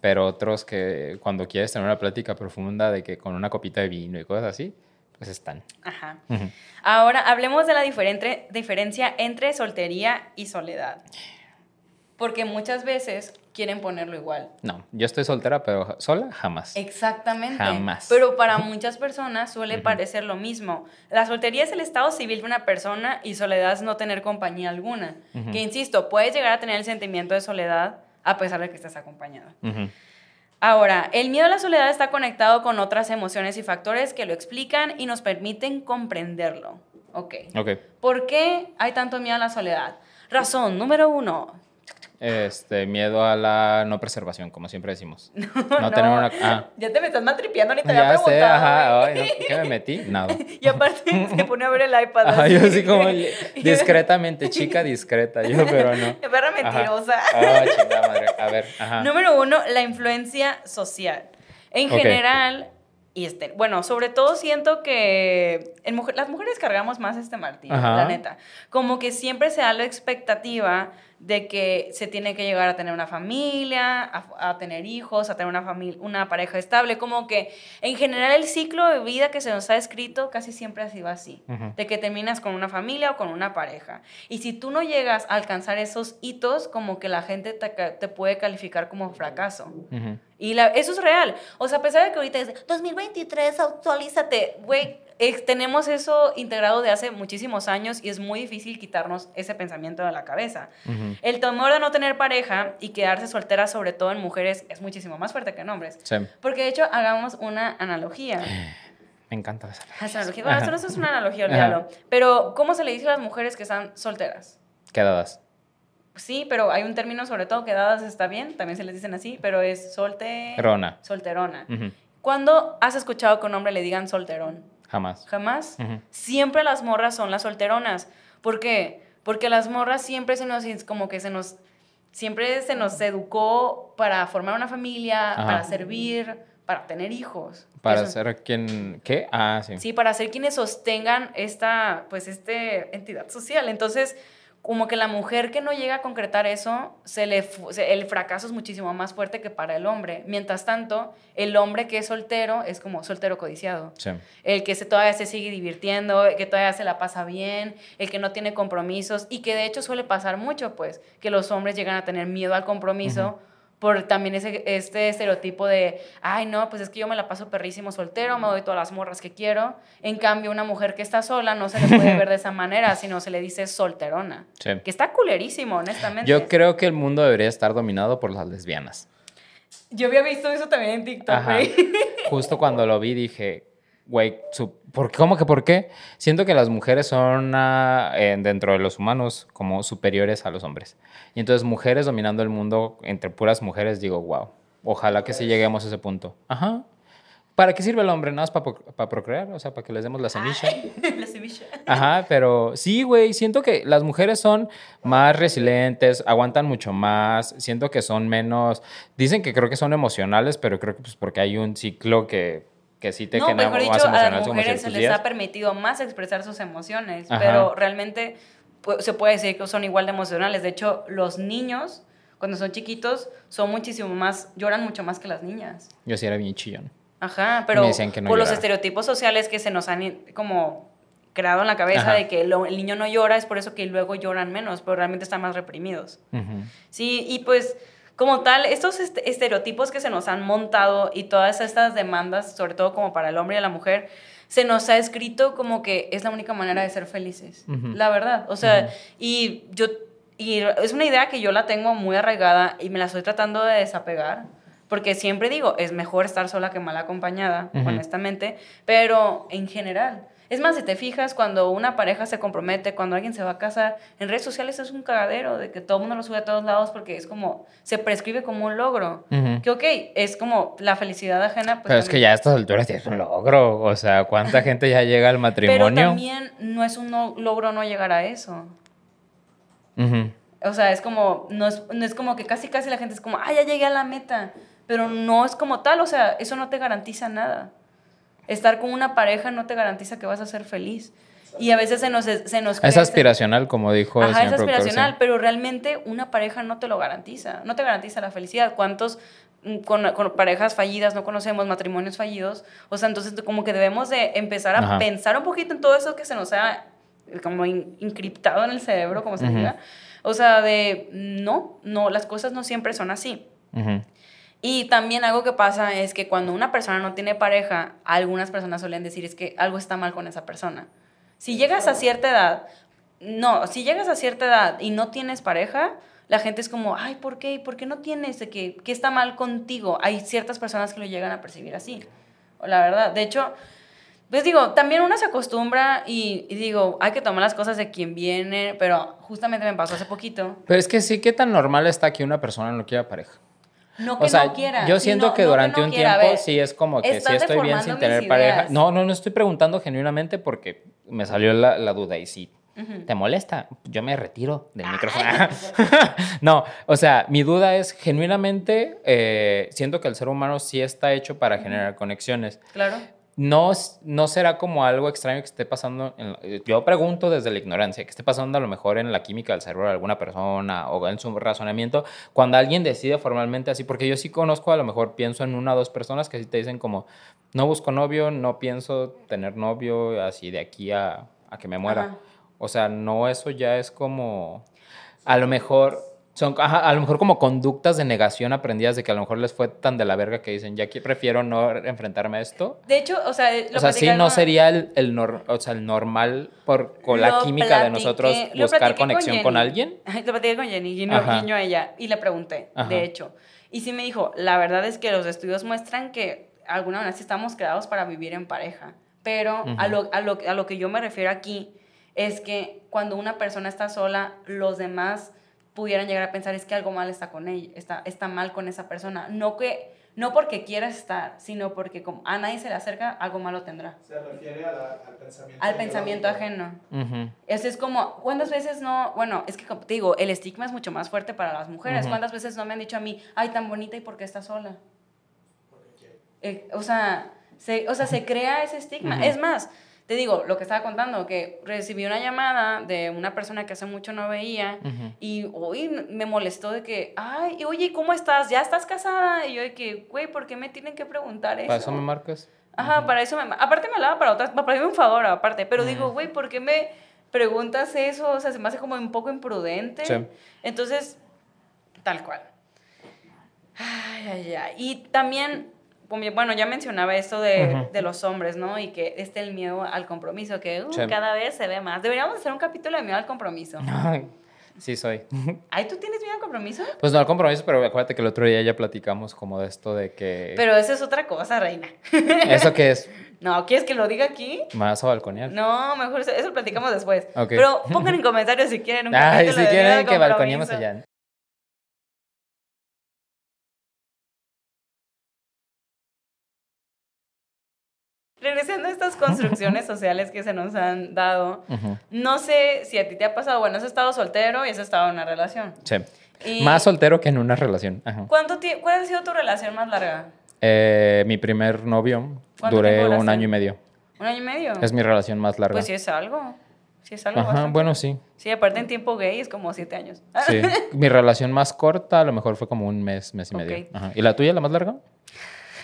Pero otros que cuando quieres tener una plática profunda de que con una copita de vino y cosas así, pues están. Ajá. Ahora hablemos de la diferente, diferencia entre soltería y soledad. Porque muchas veces quieren ponerlo igual. No, yo estoy soltera, pero sola jamás. Exactamente. Jamás. Pero para muchas personas suele parecer lo mismo. La soltería es el estado civil de una persona y soledad es no tener compañía alguna. Que insisto, puedes llegar a tener el sentimiento de soledad a pesar de que estés acompañada. Ahora, el miedo a la soledad está conectado con otras emociones y factores que lo explican y nos permiten comprenderlo. Ok. Ok. ¿Por qué hay tanto miedo a la soledad? Razón número uno, este, miedo a la no preservación, como siempre decimos. No, tener una... Ah. Ya te me estás matripeando, ni te había preguntado. Sé, ajá, Ay, ¿Qué me metí? Nada. y aparte se pone a ver el iPad. Ajá, yo así como discretamente, chica discreta, yo, pero no. Perra mentirosa. Ah, chingada madre. A ver, ajá. Número uno, la influencia social. En general, y este, bueno, sobre todo siento que en las mujeres cargamos más este martillo, la neta. Como que siempre se da la expectativa de que se tiene que llegar a tener una familia, a, tener hijos, a tener una, familia, una pareja estable, como que en general el ciclo de vida que se nos ha escrito casi siempre ha sido así, de que terminas con una familia o con una pareja. Y si tú no llegas a alcanzar esos hitos, como que la gente te, puede calificar como fracaso. Y eso es real. O sea, a pesar de que ahorita es 2023, actualízate, güey, tenemos eso integrado de hace muchísimos años y es muy difícil quitarnos ese pensamiento de la cabeza. El temor de no tener pareja y quedarse soltera, sobre todo en mujeres, es muchísimo más fuerte que en hombres. Porque de hecho, hagamos una analogía. Me encanta esa analogía. Bueno, esto no es una analogía, olvídalo. Pero, ¿cómo se le dice a las mujeres que están solteras? Quedadas. Sí, pero hay un término sobre todo, quedadas está bien, también se les dicen así, pero es solterona. Solterona. ¿Cuándo has escuchado que un hombre le digan solterón? Jamás. Jamás. Siempre las morras son las solteronas. ¿Por qué? Porque las morras siempre se nos, como que se nos, siempre se nos educó para formar una familia, Ajá. para servir, para tener hijos. Para Eso- ser quien... ¿Qué? Ah, sí. Sí, para ser quienes sostengan esta, pues, este entidad social. Entonces, como que la mujer que no llega a concretar eso, se le se- el fracaso es muchísimo más fuerte que para el hombre. Mientras tanto, el hombre que es soltero es como soltero codiciado. Sí. El que se, todavía se sigue divirtiendo, el que todavía se la pasa bien, el que no tiene compromisos y que de hecho suele pasar mucho, pues, que los hombres llegan a tener miedo al compromiso por también ese, este estereotipo de, ay, no, pues es que yo me la paso perrísimo soltero, me doy todas las morras que quiero. En cambio, una mujer que está sola no se le puede ver de esa manera, sino se le dice solterona. Sí. Que está culerísimo, honestamente. Yo creo que el mundo debería estar dominado por las lesbianas. Yo había visto eso también en TikTok, Ajá. Justo cuando lo vi dije, güey, ¿por qué? ¿cómo que por qué? Siento que las mujeres son ah, eh, dentro de los humanos como superiores a los hombres. Y entonces mujeres dominando el mundo entre puras mujeres, digo, wow, ojalá que sí lleguemos a ese punto. Ajá. ¿Para qué sirve el hombre? Nada más para procrear, o sea, para que les demos la semilla. La semilla. Ajá, pero sí, güey, siento que las mujeres son más resilientes, aguantan mucho más, siento que son menos, dicen que creo que son emocionales, pero creo que pues porque hay un ciclo que, que sí te No, queda mejor más dicho, a las mujeres se les días. ha permitido más expresar sus emociones, Ajá. pero realmente se puede decir que son igual de emocionales. De hecho, los niños, cuando son chiquitos, son muchísimo más, lloran mucho más que las niñas. Yo sí era bien chillón. Ajá, pero no por los estereotipos sociales que se nos han como creado en la cabeza Ajá. de que lo- el niño no llora, es por eso que luego lloran menos, pero realmente están más reprimidos. Ujú. Sí, y pues como tal, estos est- estereotipos que se nos han montado y todas estas demandas, sobre todo como para el hombre y la mujer, se nos ha escrito como que es la única manera de ser felices. La verdad. O sea, y yo, y es una idea que yo la tengo muy arraigada y me la estoy tratando de desapegar. Porque siempre digo, es mejor estar sola que mal acompañada, honestamente, pero en general. Es más, si te fijas, cuando una pareja se compromete, cuando alguien se va a casar, en redes sociales es un cagadero de que todo el mundo lo sube a todos lados porque es como, se prescribe como un logro. Que ok, es como la felicidad ajena. Pues Pero es que ya a estas alturas ya es un logro. O sea, ¿cuánta gente ya llega al Pero matrimonio? también no es un no- logro no llegar a eso. O sea, es como, no es, no es como que casi casi la gente es como, ah, ya llegué a la meta. Pero no es como tal, o sea, eso no te garantiza nada. Estar con una pareja no te garantiza que vas a ser feliz. Y a veces se nos, se nos Es aspiracional, como dijo el Ajá, señor es sí. aspiracional, pero realmente una pareja no te lo garantiza, no te garantiza la felicidad. ¿Cuántos mm, con, con parejas fallidas no conocemos, matrimonios fallidos? O sea, entonces como que debemos de empezar a Ajá. pensar un poquito en todo eso que se nos ha como in- encriptado en el cerebro, como se Ujú. diga. O sea, de no, no, las cosas no siempre son así. Ujú. Y también algo que pasa es que cuando una persona no tiene pareja, algunas personas suelen decir es que algo está mal con esa persona. Si llegas a cierta edad, no, si llegas a cierta edad y no tienes pareja, la gente es como, ay, ¿por qué? ¿Por qué no tienes? ¿De qué, ¿Qué está mal contigo? Hay ciertas personas que lo llegan a percibir así. La verdad, de hecho, pues digo, también uno se acostumbra y, y digo, hay que tomar las cosas de quien viene, pero justamente me pasó hace poquito. Pero es que sí, ¿qué tan normal está que una persona no quiera pareja? No que O sea, no quiera. yo siento no- que durante no un quiera. Tiempo ver, sí es como que sí estoy bien sin tener pareja. No, no, no estoy preguntando genuinamente porque me salió la, la duda y sí. ¿Te molesta? Yo me retiro del micrófono. no, o sea, mi duda es genuinamente, eh, siento que el ser humano sí está hecho para generar conexiones. Claro. No, no será como algo extraño que esté pasando. en la- eh, yo pregunto desde la ignorancia, que esté pasando a lo mejor en la química del cerebro de alguna persona o en su razonamiento, cuando alguien decide formalmente así, porque yo sí conozco, a lo mejor pienso en una o dos personas que sí te dicen como, no busco novio, no pienso tener novio así de aquí a, a que me muera. Ajá. O sea, no, eso ya es como, a lo mejor... Son ajá, a lo mejor como conductas de negación aprendidas de que a lo mejor les fue tan de la verga que dicen, ya que prefiero no enfrentarme a esto. De hecho, o sea, lo O sea, sí, no sería el, el, nor- o sea, el normal por, con la química de platiqué- nosotros lo buscar conexión con, Jenny. alguien. Ajá, Lo platiqué con Jenny, guiño, guiño a ella, y le pregunté, Ajá. de hecho. Y sí me dijo, la verdad es que los estudios muestran que alguna vez estamos creados para vivir en pareja. Pero a, lo, a, lo, a lo que yo me refiero aquí es que cuando una persona está sola, los demás pudieran llegar a pensar es que algo mal está con ella, está, está mal con esa persona. No que no porque quiera estar, sino porque como a nadie se le acerca, algo malo tendrá. Se refiere a la- al pensamiento. Al pensamiento ajeno. Ujú. Eso es como, ¿cuántas veces no? Bueno, es que como te digo, el estigma es mucho más fuerte para las mujeres. Ujú. ¿Cuántas veces no me han dicho a mí, ay, tan bonita y por qué estás sola? Eh, o, sea, se, o sea, se crea ese estigma. Es más, te digo, lo que estaba contando, que recibí una llamada de una persona que hace mucho no veía y hoy me molestó de que, ay, oye, ¿cómo estás? ¿Ya estás casada? Y yo de que, güey, ¿por qué me tienen que preguntar eso? ¿Para eso me marcas? Ajá, para eso me... Aparte me hablaba para otras, para pedirme un favor aparte, pero digo, güey, ¿por qué me preguntas eso? O sea, se me hace como un poco imprudente. Sí. Entonces, tal cual. Ay, ay, ay. Y también, bueno, ya mencionaba esto de, los hombres, ¿no? Y que este el miedo al compromiso, que uh, Sí. cada vez se ve más. Deberíamos hacer un capítulo de miedo al compromiso. Sí soy. Ay, ¿tú tienes miedo al compromiso? Pues no al compromiso, pero acuérdate que el otro día ya platicamos como de esto de que... Pero eso es otra cosa, reina. ¿Eso que es? No, ¿quieres que lo diga aquí? ¿Más o balconear? No, mejor eso, eso lo platicamos después. Pero pongan en comentarios si quieren un Ay, si quieren que balconeemos allá. Regresando a estas construcciones sociales que se nos han dado, no sé si a ti te ha pasado, bueno, has estado soltero y has estado en una relación. Sí. Y Más soltero que en una relación. Ajá. ¿Cuánto ¿Cuál ha sido tu relación más larga? Eh, mi primer novio ¿Cuánto duré un año y medio. ¿Un año y medio? Es mi relación más larga. Pues sí es algo. Sí es algo Ajá, bastante. bueno, sí. Sí, aparte en tiempo gay es como siete años. Sí. mi relación más corta a lo mejor fue como un mes, mes y medio. Ajá. ¿Y la tuya, la más larga?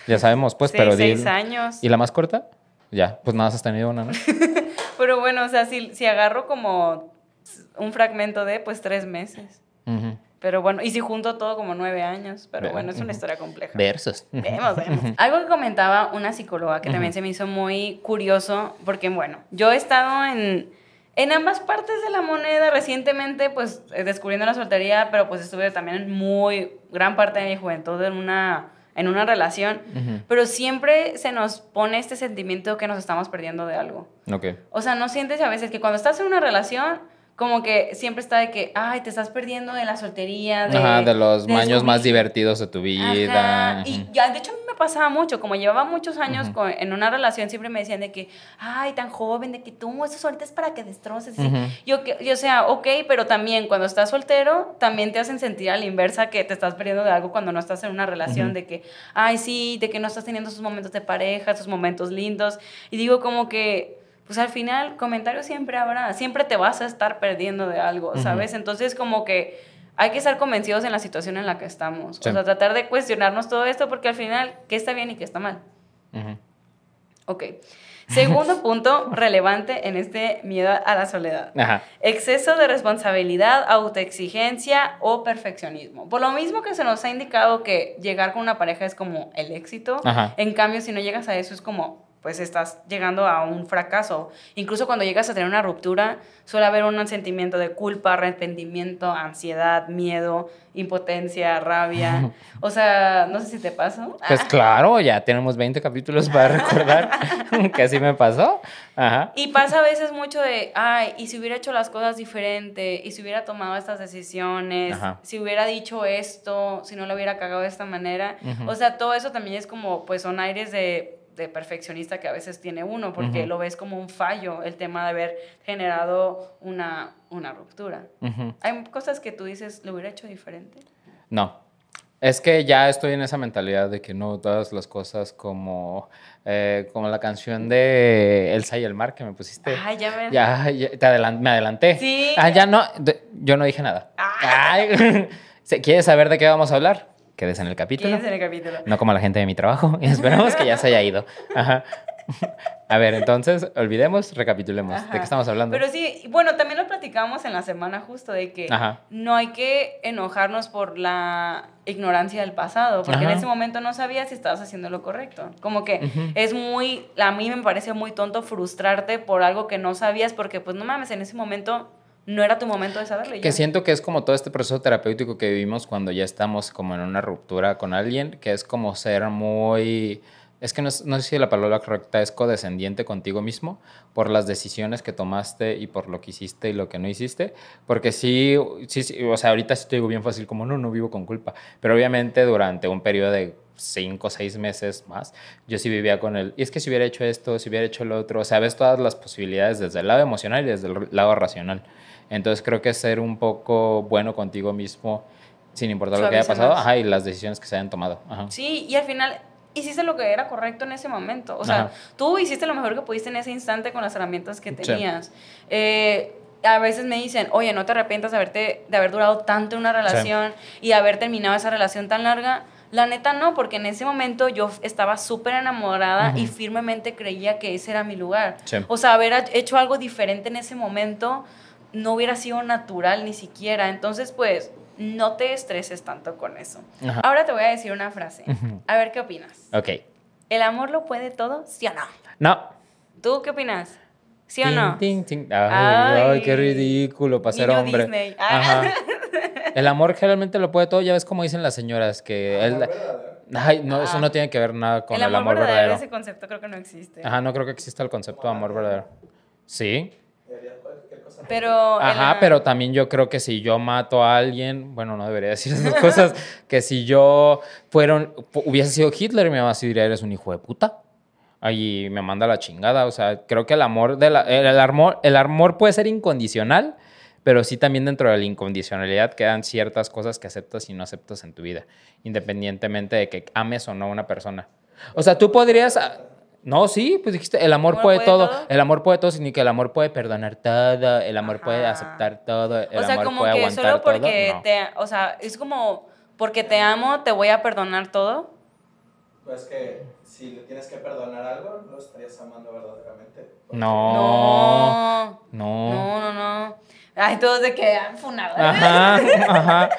Ya sabemos, pues, Sí, pero seis di- años. ¿Y la más corta? Ya, pues nada, has tenido una, ¿no? Pero bueno, o sea, si, si agarro como un fragmento de, pues tres meses. Pero bueno, y si junto todo como nueve años. Pero bueno, es una historia compleja. Versos. Vemos, vemos. Algo que comentaba una psicóloga que también se me hizo muy curioso, porque bueno, yo he estado en, en ambas partes de la moneda recientemente, pues eh, descubriendo la soltería, pero pues estuve también en muy gran parte de mi juventud en una, en una relación, pero siempre se nos pone este sentimiento que nos estamos perdiendo de algo. Ok. O sea, ¿no sientes a veces que cuando estás en una relación, como que siempre está de que, ay, te estás perdiendo de la soltería, de, Ajá, de los de años más divertidos de tu vida. Ajá, Y ya, de hecho, a mí me pasaba mucho, como llevaba muchos años con- en una relación, siempre me decían de que, ay, tan joven, de que tú, eso ahorita es para que destroces. así. Ujú. Yo, que, yo, sea, ok, pero también cuando estás soltero, también te hacen sentir a la inversa que te estás perdiendo de algo cuando no estás en una relación, de que, ay, sí, de que no estás teniendo esos momentos de pareja, esos momentos lindos. Y digo como que, pues al final, comentarios siempre habrá, siempre te vas a estar perdiendo de algo. ¿sabes? Entonces como que hay que estar convencidos en la situación en la que estamos. Sí. O sea, tratar de cuestionarnos todo esto porque al final, ¿qué está bien y qué está mal? Ujú. Ok. Segundo punto relevante en este miedo a la soledad. Ajá. Exceso de responsabilidad, autoexigencia o perfeccionismo. Por lo mismo que se nos ha indicado que llegar con una pareja es como el éxito, Ajá. en cambio si no llegas a eso es como pues estás llegando a un fracaso. Incluso cuando llegas a tener una ruptura, suele haber un sentimiento de culpa, arrepentimiento, ansiedad, miedo, impotencia, rabia. O sea, no sé si te pasó. Pues claro, ya tenemos 20 capítulos para recordar que así me pasó. Ajá. Y pasa a veces mucho de, ay, y si hubiera hecho las cosas diferente, y si hubiera tomado estas decisiones, Ajá. si hubiera dicho esto, si no lo hubiera cagado de esta manera. O sea, todo eso también es como, pues son aires de, de perfeccionista que a veces tiene uno, porque lo ves como un fallo, el tema de haber generado una, una ruptura. Hay cosas que tú dices, lo hubiera hecho diferente. No. Es que ya estoy en esa mentalidad de que no todas las cosas como, eh, como la canción de Elsa y el mar que me pusiste. Ay, ya ves. Ya, ya, te adelan- me adelanté. Sí. Ah, ya no, yo no dije nada. Ay, ¿se- ¿Quieres saber de qué vamos a hablar? Quédese en el capítulo. ¿Quién es en el capítulo? No como la gente de mi trabajo. Y esperamos que ya se haya ido. Ajá. A ver, entonces, olvidemos, recapitulemos. ¿De qué estamos hablando? Pero sí, bueno, también lo platicamos en la semana justo de que Ajá. no hay que enojarnos por la ignorancia del pasado, porque en ese momento no sabías si estabas haciendo lo correcto. Como que es muy, a mí me parece muy tonto frustrarte por algo que no sabías, porque pues no mames, en ese momento no era tu momento de saberlo. Que ya. siento que es como todo este proceso terapéutico que vivimos cuando ya estamos como en una ruptura con alguien, que es como ser muy... Es que no, no sé si la palabra correcta es codescendiente contigo mismo por las decisiones que tomaste y por lo que hiciste y lo que no hiciste. Porque sí, sí, sí, o sea, ahorita sí te digo bien fácil como no, no vivo con culpa. Pero obviamente durante un periodo de cinco o seis meses más, yo sí vivía con él. Y es que si hubiera hecho esto, si hubiera hecho lo otro, o sea, ves todas las posibilidades desde el lado emocional y desde el lado racional. Entonces creo que ser un poco bueno contigo mismo, sin importar lo que haya pasado, ajá, y las decisiones que se hayan tomado. Ajá. Sí, y al final hiciste lo que era correcto en ese momento. O sea, Ajá. tú hiciste lo mejor que pudiste en ese instante con las herramientas que tenías. Eh, a veces me dicen, oye, no te arrepientas de, haberte, de haber durado tanto en una relación y haber terminado esa relación tan larga. La neta no, porque en ese momento yo estaba súper enamorada y firmemente creía que ese era mi lugar. Sí. O sea, haber hecho algo diferente en ese momento no hubiera sido natural ni siquiera. Entonces, pues, no te estreses tanto con eso. Ajá. Ahora te voy a decir una frase. A ver qué opinas. Ok. ¿El amor lo puede todo? ¿Sí o no? No. ¿Tú qué opinas? ¿Sí o no? tin, tin. Ay, ay, qué ridículo para ser hombre. Disney. Ah. Ajá. El amor generalmente lo puede todo, ya ves como dicen las señoras, que. Ay, no, eso Ah. no tiene que ver nada con el el, amor, verdadero, verdadero. ese concepto creo que no existe. Ajá, no creo que exista el concepto de amor verdadero. Sí. Pero. Ajá, pero también yo creo que si yo mato a alguien, bueno, no debería decir esas cosas, que si yo fueron, hubiese sido Hitler, mi mamá sí diría, eres un hijo de puta. Ahí me manda la chingada. O sea, creo que el amor, de la- el, el amor, el amor puede ser incondicional, pero sí también dentro de la incondicionalidad quedan ciertas cosas que aceptas y no aceptas en tu vida, independientemente de que ames o no a una persona. O sea, tú podrías... ah, No, sí, pues dijiste, el amor ¿Amor puede, puede todo. todo? El amor puede todo, significa que el amor puede perdonar todo, el amor puede Ajá. aceptar todo, el o sea, amor como puede que aguantar solo porque todo. No. te. O sea, es como. Porque te amo, te voy a perdonar todo. Pues que si le tienes que perdonar algo, lo estarías amando verdaderamente. No. No. No. No, no, no. Ay, todos de que han funado. Ajá, ajá.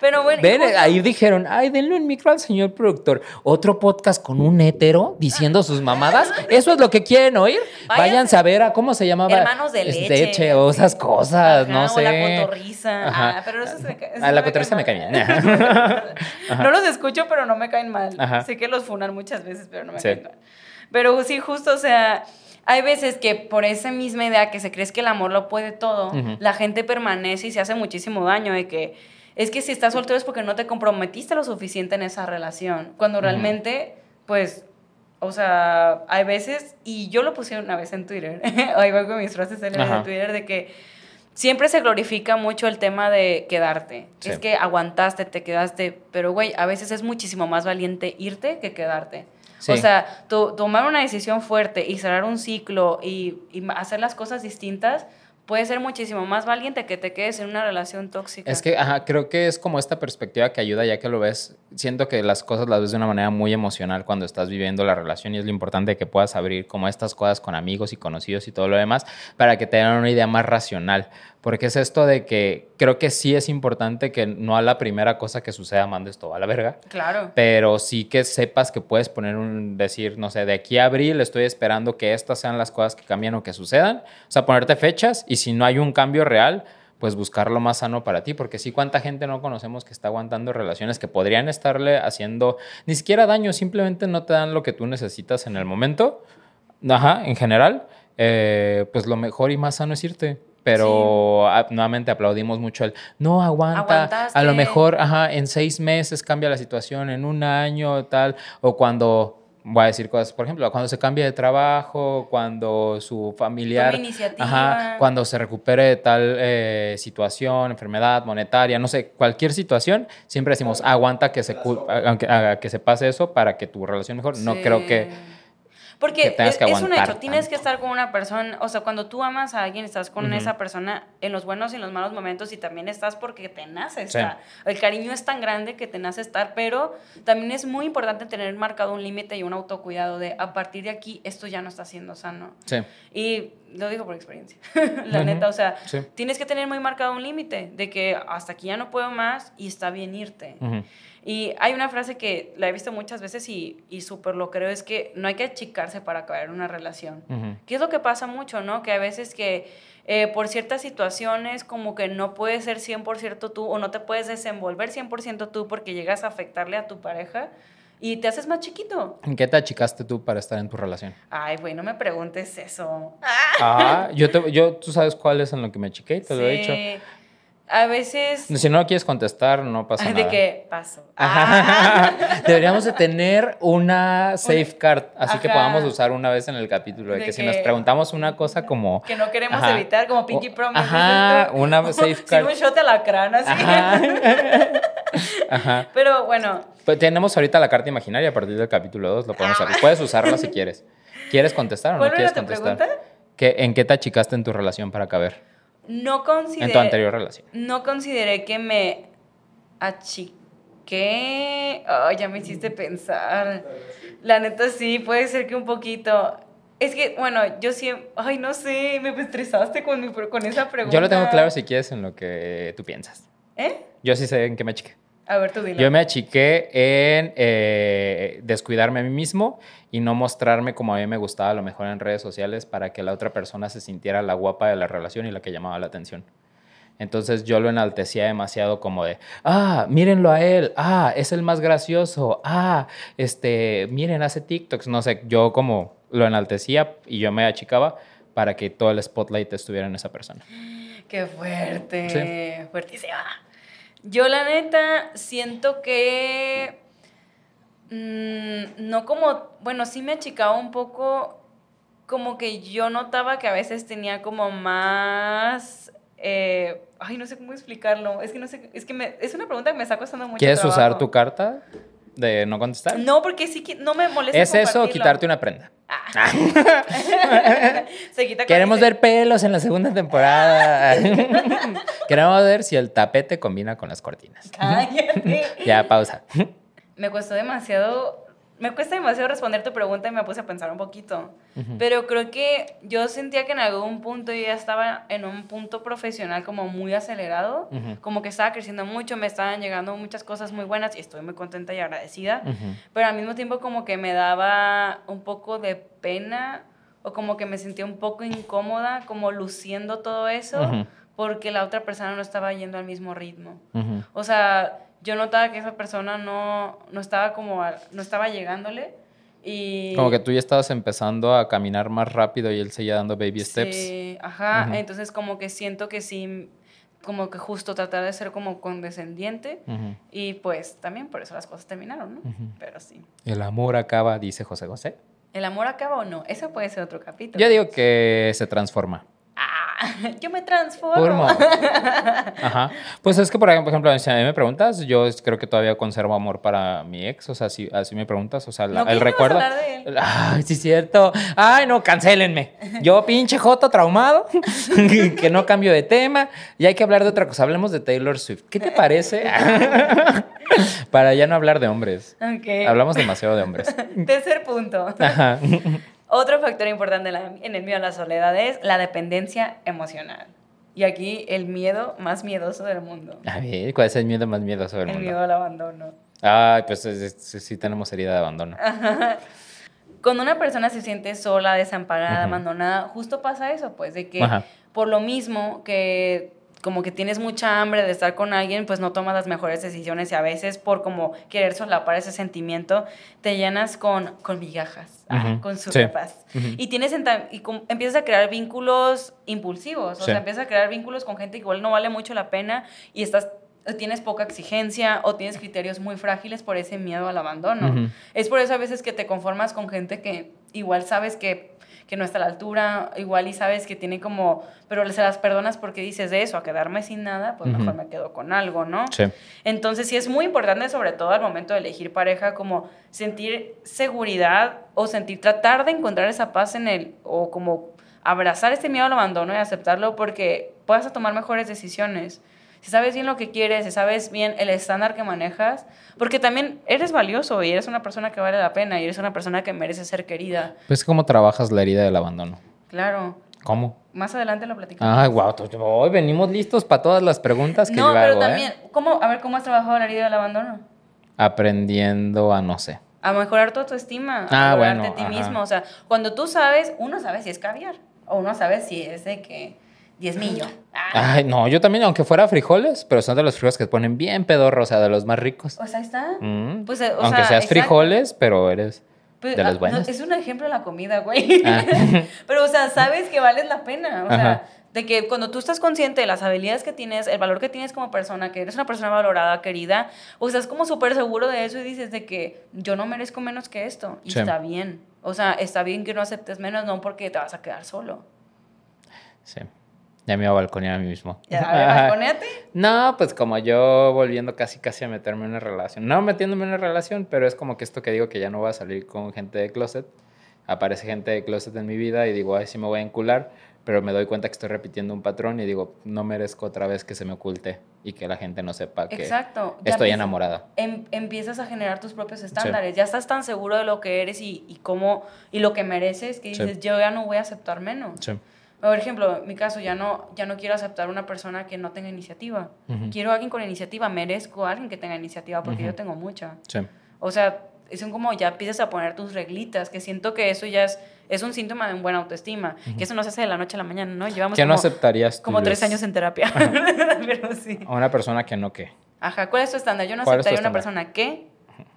Pero bueno. Ven, ahí dijeron, ay, denle un micro al señor productor. Otro podcast con un hétero diciendo sus mamadas. ¿Eso es lo que quieren oír? Váyanse- Váyanse a ver a cómo se llamaba. Hermanos de Es leche. o esas cosas, Ajá, no o sé. la cotorriza. Ah, pero eso se me eso A la me cotorriza me cae bien. No los escucho, pero no me caen mal. Ajá. Sé que los funan muchas veces, pero no me Sí. caen mal. Pero sí, justo, o sea, hay veces que por esa misma idea que se cree que el amor lo puede todo, la gente permanece y se hace muchísimo daño de que es que si estás soltero es porque no te comprometiste lo suficiente en esa relación, cuando realmente, pues, o sea, hay veces, y yo lo puse una vez en Twitter, ahí voy con mis frases en Twitter, de que siempre se glorifica mucho el tema de quedarte. Sí. Es que aguantaste, te quedaste, pero güey, a veces es muchísimo más valiente irte que quedarte. Sí. O sea, to- tomar una decisión fuerte y cerrar un ciclo y, hacer las cosas distintas puede ser muchísimo más valiente que te quedes en una relación tóxica. Es que, ajá, creo que es como esta perspectiva que ayuda ya que lo ves. Siento que las cosas las ves de una manera muy emocional cuando estás viviendo la relación y es lo importante que puedas abrir como estas cosas con amigos y conocidos y todo lo demás para que te den una idea más racional. Porque es esto de que creo que sí es importante que no a la primera cosa que suceda mandes todo a la verga. Claro. Pero sí que sepas que puedes poner un, decir, no sé, de aquí a abril estoy esperando que estas sean las cosas que cambien o que sucedan. O sea, ponerte fechas y si no hay un cambio real, pues buscar lo más sano para ti. Porque sí, cuánta gente no conocemos que está aguantando relaciones que podrían estarle haciendo ni siquiera daño, simplemente no te dan lo que tú necesitas en el momento. Ajá, en general, eh, pues lo mejor y más sano es irte. Pero nuevamente aplaudimos mucho el no aguanta, a lo mejor ajá, en seis meses cambia la situación, en un año, tal, o cuando, voy a decir cosas, por ejemplo, cuando se cambia de trabajo, cuando su familiar, ajá, cuando se recupere de tal eh, situación, enfermedad monetaria, no sé, cualquier situación, siempre decimos, aguanta que se, aunque, que se pase eso para que tu relación mejor. No creo que... Porque es, que es un hecho, tienes que estar con una persona, o sea, cuando tú amas a alguien, estás con esa persona en los buenos y en los malos momentos y también estás porque te nace Sí. estar. El cariño es tan grande que te nace estar, pero también es muy importante tener marcado un límite y un autocuidado de a partir de aquí esto ya no está siendo sano. Sí, Y lo digo por experiencia, la Ujú. neta, o sea, sí. tienes que tener muy marcado un límite de que hasta aquí ya no puedo más y está bien irte. Ujú. Y hay una frase que la he visto muchas veces y, y súper lo creo, es que no hay que achicarse para acabar una relación. Ujú. ¿Qué es lo que pasa mucho, no? Que a veces que eh, por ciertas situaciones como que no puedes ser 100% tú o no te puedes desenvolver 100% tú porque llegas a afectarle a tu pareja y te haces más chiquito. ¿En qué te achicaste tú para estar en tu relación? Ay, güey, no me preguntes eso. Ah, yo, te- yo, tú sabes cuál es en lo que me achiqué, te lo he dicho. Sí. a veces... Si no lo quieres contestar, no pasa Ay, nada. de que paso. Ah. Ajá. Deberíamos de tener una safeguard, así que Ajá. podamos usar una vez en el capítulo, de, De que, si que- nos preguntamos una cosa como... que no queremos Ajá. evitar, como Pinky Promise. Ajá, una safeguard. un shot a la crana, así. Ajá. Ajá. Pero bueno, Pues tenemos ahorita la carta imaginaria a partir del capítulo 2, lo podemos usar. Puedes usarla si quieres. ¿Quieres contestar o no ¿Cuál era quieres contestar? ¿Qué- ¿En qué te achicaste en tu relación para caber? No consideré... En tu anterior relación. No consideré que me achiqué. Ay, ya me hiciste pensar. La neta sí, puede ser que un poquito. Es que, bueno, yo siempre. Ay, no sé, me estresaste con, mi, con esa pregunta. Yo lo tengo claro si quieres en lo que tú piensas. ¿Eh? Yo sí sé en qué me achiqué. A ver, tú dilo. Yo me achiqué en eh, descuidarme a mí mismo y no mostrarme como a mí me gustaba a lo mejor en redes sociales para que la otra persona se sintiera la guapa de la relación y la que llamaba la atención. Entonces yo lo enaltecía demasiado como de, ah, mírenlo a él, ah, es el más gracioso, ah, este, miren, hace TikToks, no sé, yo como lo enaltecía y yo me achicaba para que todo el spotlight estuviera en esa persona. Qué fuerte. Fuertísima. Yo, la neta, siento que. mm, no como. Bueno, sí me achicaba un poco. Como que yo notaba que a veces tenía como más. eh, ay, no sé cómo explicarlo. Es que no sé. Es que me, es una pregunta que me está costando mucho. ¿Quieres usar tu carta de no contestar? No, porque sí que no me molesta. ¿Es eso o quitarte una prenda? Se quita Queremos ese- ver pelos en la segunda temporada. Queremos ver si el tapete combina con las cortinas. Cállate. Ya, pausa. me costó demasiado, me cuesta demasiado responder tu pregunta y me puse a pensar un poquito. Pero creo que yo sentía que en algún punto yo ya estaba en un punto profesional como muy acelerado, Ujú. como que estaba creciendo mucho, me estaban llegando muchas cosas muy buenas y estoy muy contenta y agradecida. Ujú. Pero al mismo tiempo como que me daba un poco de pena o como que me sentía un poco incómoda como luciendo todo eso porque la otra persona no estaba yendo al mismo ritmo. O sea, yo notaba que esa persona no, no estaba como, a- no estaba llegándole y... Como que tú ya estabas empezando a caminar más rápido y él seguía dando baby steps. Sí, ajá, Ujú. entonces como que siento que sí, como que justo tratar de ser como condescendiente Ujú. y pues también por eso las cosas terminaron, ¿no? Ujú. Pero sí. El amor acaba, dice José José. ¿El amor acaba o no? Eso puede ser otro capítulo. Yo digo que se transforma. Yo me transformo. Formo. Ajá. Pues es que, por ejemplo, si a mí me preguntas, yo creo que todavía conservo amor para mi ex. O sea, si así me preguntas, o sea, la- No, ¿qué el recuerdo. hablar de él? Ay, sí, es cierto. Ay, no, cancélenme. Yo, pinche Joto traumado, que no cambio de tema. Y hay que hablar de otra cosa. Hablemos de Taylor Swift. ¿Qué te parece? para ya no hablar de hombres. Ok. Hablamos demasiado de hombres. Tercer punto. Ajá. Otro factor importante en, el miedo a la soledad es la dependencia emocional. Y aquí el miedo más miedoso del mundo. A ver, ¿cuál es el miedo más miedoso del El mundo? miedo al abandono. Ay, pues es- es- sí tenemos herida de abandono. Cuando una persona se siente sola, desamparada, abandonada, justo pasa eso, pues, de que Ajá. por lo mismo que como que tienes mucha hambre de estar con alguien, pues no tomas las mejores decisiones y a veces por como querer solapar ese sentimiento, te llenas con, con migajas, con Sí. sopas. Ujú. Y, tienes y empiezas a crear vínculos impulsivos, o Sí. sea, empiezas a crear vínculos con gente que igual no vale mucho la pena y estás tienes poca exigencia o tienes criterios muy frágiles por ese miedo al abandono. Es por eso a veces que te conformas con gente que igual sabes que, que no está a la altura, igual y sabes que tiene como, pero se las perdonas porque dices de eso, a quedarme sin nada, pues mejor me quedo con algo, ¿no? Sí. Entonces sí es muy importante, sobre todo al momento de elegir pareja, como sentir seguridad o sentir, tratar de encontrar esa paz en él, o como abrazar este miedo al abandono y aceptarlo porque puedas tomar mejores decisiones. Si sabes bien lo que quieres, si sabes bien el estándar que manejas, porque también eres valioso y eres una persona que vale la pena y eres una persona que merece ser querida. Pues, ¿cómo trabajas la herida del abandono? Claro, ¿Cómo? más adelante lo platicamos. Ay, wow, hoy venimos listos para todas las preguntas que no, yo pero hago, también, ¿eh? ¿cómo, a ver, ¿cómo has trabajado la herida del abandono? Aprendiendo a no sé. a mejorar tu autoestima, Ah, a valorarte bueno, a ti ajá. mismo. O sea, cuando tú sabes, uno sabe si es caviar o uno sabe si es de que diezmillo. Ah, Ay, no, yo también, aunque fuera frijoles, pero son de los frijoles que te ponen bien pedorro, o sea, de los más ricos. o sea, ahí está. Mm. Pues, o aunque sea, seas exacto. frijoles, pero eres Pues, de ah, los buenos. no, es un ejemplo de la comida, güey. Ah. Pero, o sea, sabes que vales la pena. O sea, Ajá. De que cuando tú estás consciente de las habilidades que tienes, el valor que tienes como persona, que eres una persona valorada, querida, o estás como súper seguro de eso y dices de que yo no merezco menos que esto. Y Sí. está bien. O sea, está bien que no aceptes menos, no porque te vas a quedar solo. Sí. Ya me iba a balconear a mí mismo. Ya. No, pues como yo volviendo casi casi a meterme en una relación. No metiéndome en una relación, pero es como que esto que digo que ya no voy a salir con gente de closet. Aparece gente de closet en mi vida y digo, ay, sí me voy a encular, pero me doy cuenta que estoy repitiendo un patrón y digo, no merezco otra vez que se me oculte y que la gente no sepa que Exacto. Estoy enamorada. em- empiezas a generar tus propios estándares. Ya estás tan seguro de lo que eres y, y cómo y lo que mereces que Sí. dices, yo ya no voy a aceptar menos. Sí. Por ejemplo, en mi caso, ya no, ya no quiero aceptar una persona que no tenga iniciativa. Quiero a alguien con iniciativa, merezco a alguien que tenga iniciativa porque yo tengo mucha. Sí. O sea, es un como ya empiezas a poner tus reglitas, que siento que eso ya es, es un síntoma de buena autoestima, que eso no se hace de la noche a la mañana, ¿no? Llevamos ¿Qué no como, aceptarías tú, como tres años en terapia, pero sí. A una persona que no qué. Ajá, ¿cuál es tu estándar? Yo no ¿Cuál es tu aceptaría una estándar? persona que,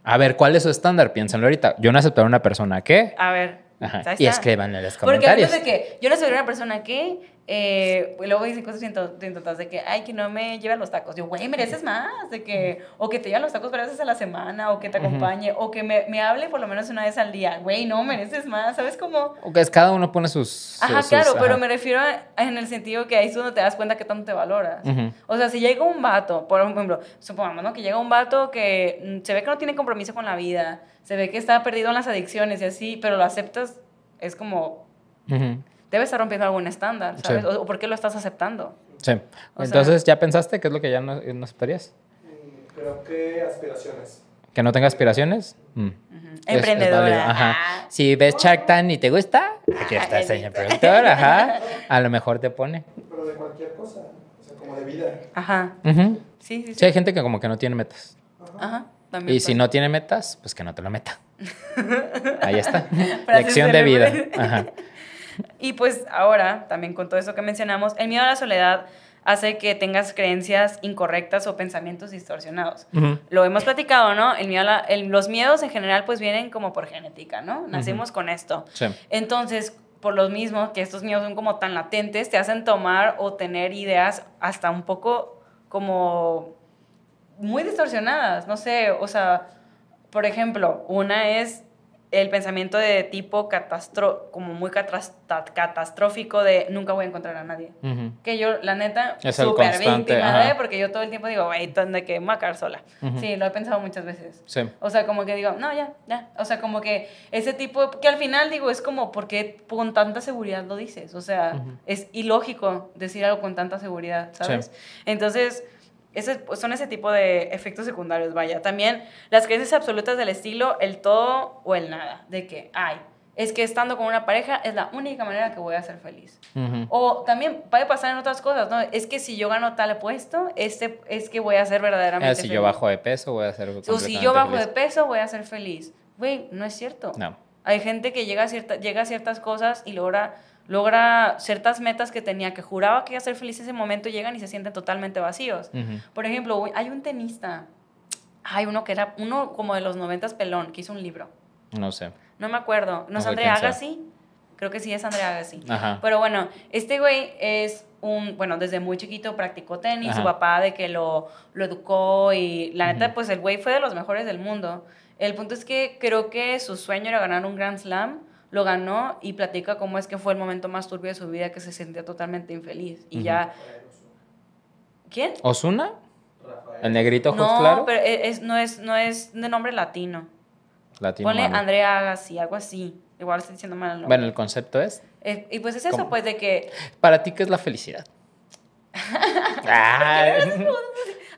A ver, ¿cuál es su estándar? Piénsenlo ahorita. Yo no aceptaría una persona que. a ver, Ajá. Y está. escríbanlo en los Porque comentarios. antes de que yo no soy una persona que, eh, y luego dicen cosas tontas de que, ay, que no me lleve a los tacos. Yo, güey, mereces más. De que, o que te lleve a los tacos varias veces a la semana, o que te acompañe, o que me, me hable por lo menos una vez al día. Güey, no, mereces más. ¿Sabes cómo? O que es cada uno pone sus. Ajá, sus- claro, pero ajá. me refiero a- en el sentido que ahí es donde te das cuenta que tanto te valoras. Ujú. O sea, si llega un vato, por ejemplo, supongamos, ¿no? Que llega un vato que mm, se ve que no tiene compromiso con la vida, se ve que está perdido en las adicciones y así, pero lo aceptas, es como, Ujú. Debe estar rompiendo algún estándar, ¿sabes? Sí. O, o por qué lo estás aceptando. Sí. O Entonces, ¿ya pensaste qué es lo que ya no, no aceptarías? Mm, Creo que aspiraciones. ¿Que no tenga aspiraciones? Mm. Es Emprendedora. ajá. Ah. Si ves Shark Tank y te gusta, aquí está el productor, ajá. A lo mejor te pone. Pero de cualquier cosa. O sea, como de vida. Ajá. Ujú. Sí, sí, sí. Sí, hay gente que como que no tiene metas. Ajá. También Y si no tiene metas, pues que no te lo meta. Ahí está. Lección de vida. Ajá. Y pues ahora, también con todo eso que mencionamos, el miedo a la soledad hace que tengas creencias incorrectas o pensamientos distorsionados. Lo hemos platicado, ¿no? El miedo a la- el- los miedos en general pues vienen como por genética, ¿no? Nacimos con esto. Sí. Entonces, por lo mismo que estos miedos son como tan latentes, te hacen tomar o tener ideas hasta un poco como muy distorsionadas, no sé, o sea, por ejemplo, una es el pensamiento de tipo catastro como muy catastrófico de nunca voy a encontrar a nadie. Que yo, la neta, súper constante, víctima de, porque yo todo el tiempo digo, güey, ¿dónde que me voy a quedar sola? Sí, lo he pensado muchas veces. Sí. O sea, como que digo, no, ya, ya. O sea, como que ese tipo, que al final digo, es como, ¿por qué con tanta seguridad lo dices? O sea, es ilógico decir algo con tanta seguridad, ¿sabes? Entonces, ese, pues, son ese tipo de efectos secundarios, vaya. También las creencias absolutas del estilo, el todo o el nada. De que, ay, es que estando con una pareja es la única manera que voy a ser feliz. O también puede pasar en otras cosas, ¿no? Es que si yo gano tal puesto, este es que voy a ser verdaderamente Eh, si yo feliz. bajo de peso, voy a ser O si yo bajo feliz. de peso, voy a ser feliz. Güey, no es cierto. No. Hay gente que llega a, cierta, llega a ciertas cosas y logra, logra ciertas metas que tenía, que juraba que iba a ser feliz en ese momento, llegan y se sienten totalmente vacíos. Por ejemplo, hay un tenista, hay uno que era, uno como de los noventas pelón, que hizo un libro. No sé. No me acuerdo. ¿No es quién sea. Agassi? Creo que sí es André Agassi. Ajá. Pero bueno, este güey es un, bueno, desde muy chiquito practicó tenis, su papá de que lo, lo educó y la neta, Ujú. pues el güey fue de los mejores del mundo. El punto es que creo que su sueño era ganar un Grand Slam, lo ganó y platica cómo es que fue el momento más turbio de su vida que se sentía totalmente infeliz. Y ya... ¿Quién? ¿Osuna? Rafael. ¿El negrito ojos No, claro? pero e, es, no, es, no es de nombre latino. Latino. Ponle malo. André Agassi, algo así. Igual estoy diciendo mal el nombre. Bueno, el concepto es. Y pues es eso, ¿Cómo? pues de que ¿Para ti qué es la felicidad? Ah,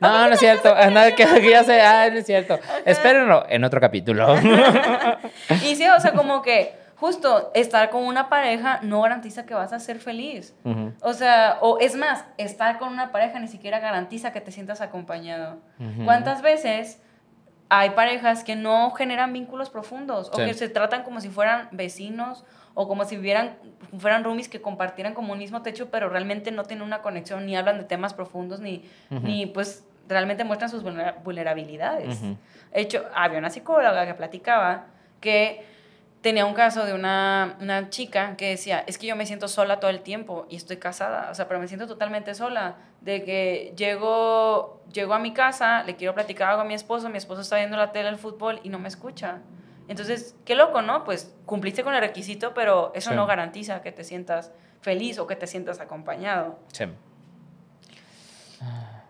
no, no es cierto. Nada que que ya sé. Ah, no es cierto. Espérenlo en otro capítulo. Y sí, o sea, como que justo estar con una pareja no garantiza que vas a ser feliz. O sea, o es más, estar con una pareja ni siquiera garantiza que te sientas acompañado. ¿Cuántas veces hay parejas que no generan vínculos profundos o que se tratan como si fueran vecinos o como si vivieran, fueran roomies que compartieran como un mismo techo, pero realmente no tienen una conexión, ni hablan de temas profundos, ni, ni pues realmente muestran sus vulnera- vulnerabilidades. De hecho, había una psicóloga que platicaba que tenía un caso de una, una chica que decía, es que yo me siento sola todo el tiempo y estoy casada, o sea, pero me siento totalmente sola, de que llego, llego a mi casa, le quiero platicar algo a mi esposo, mi esposo está viendo la tele, el fútbol y no me escucha. Entonces, qué loco, ¿no? Pues cumpliste con el requisito, pero eso Sí. no garantiza que te sientas feliz o que te sientas acompañado. Sí.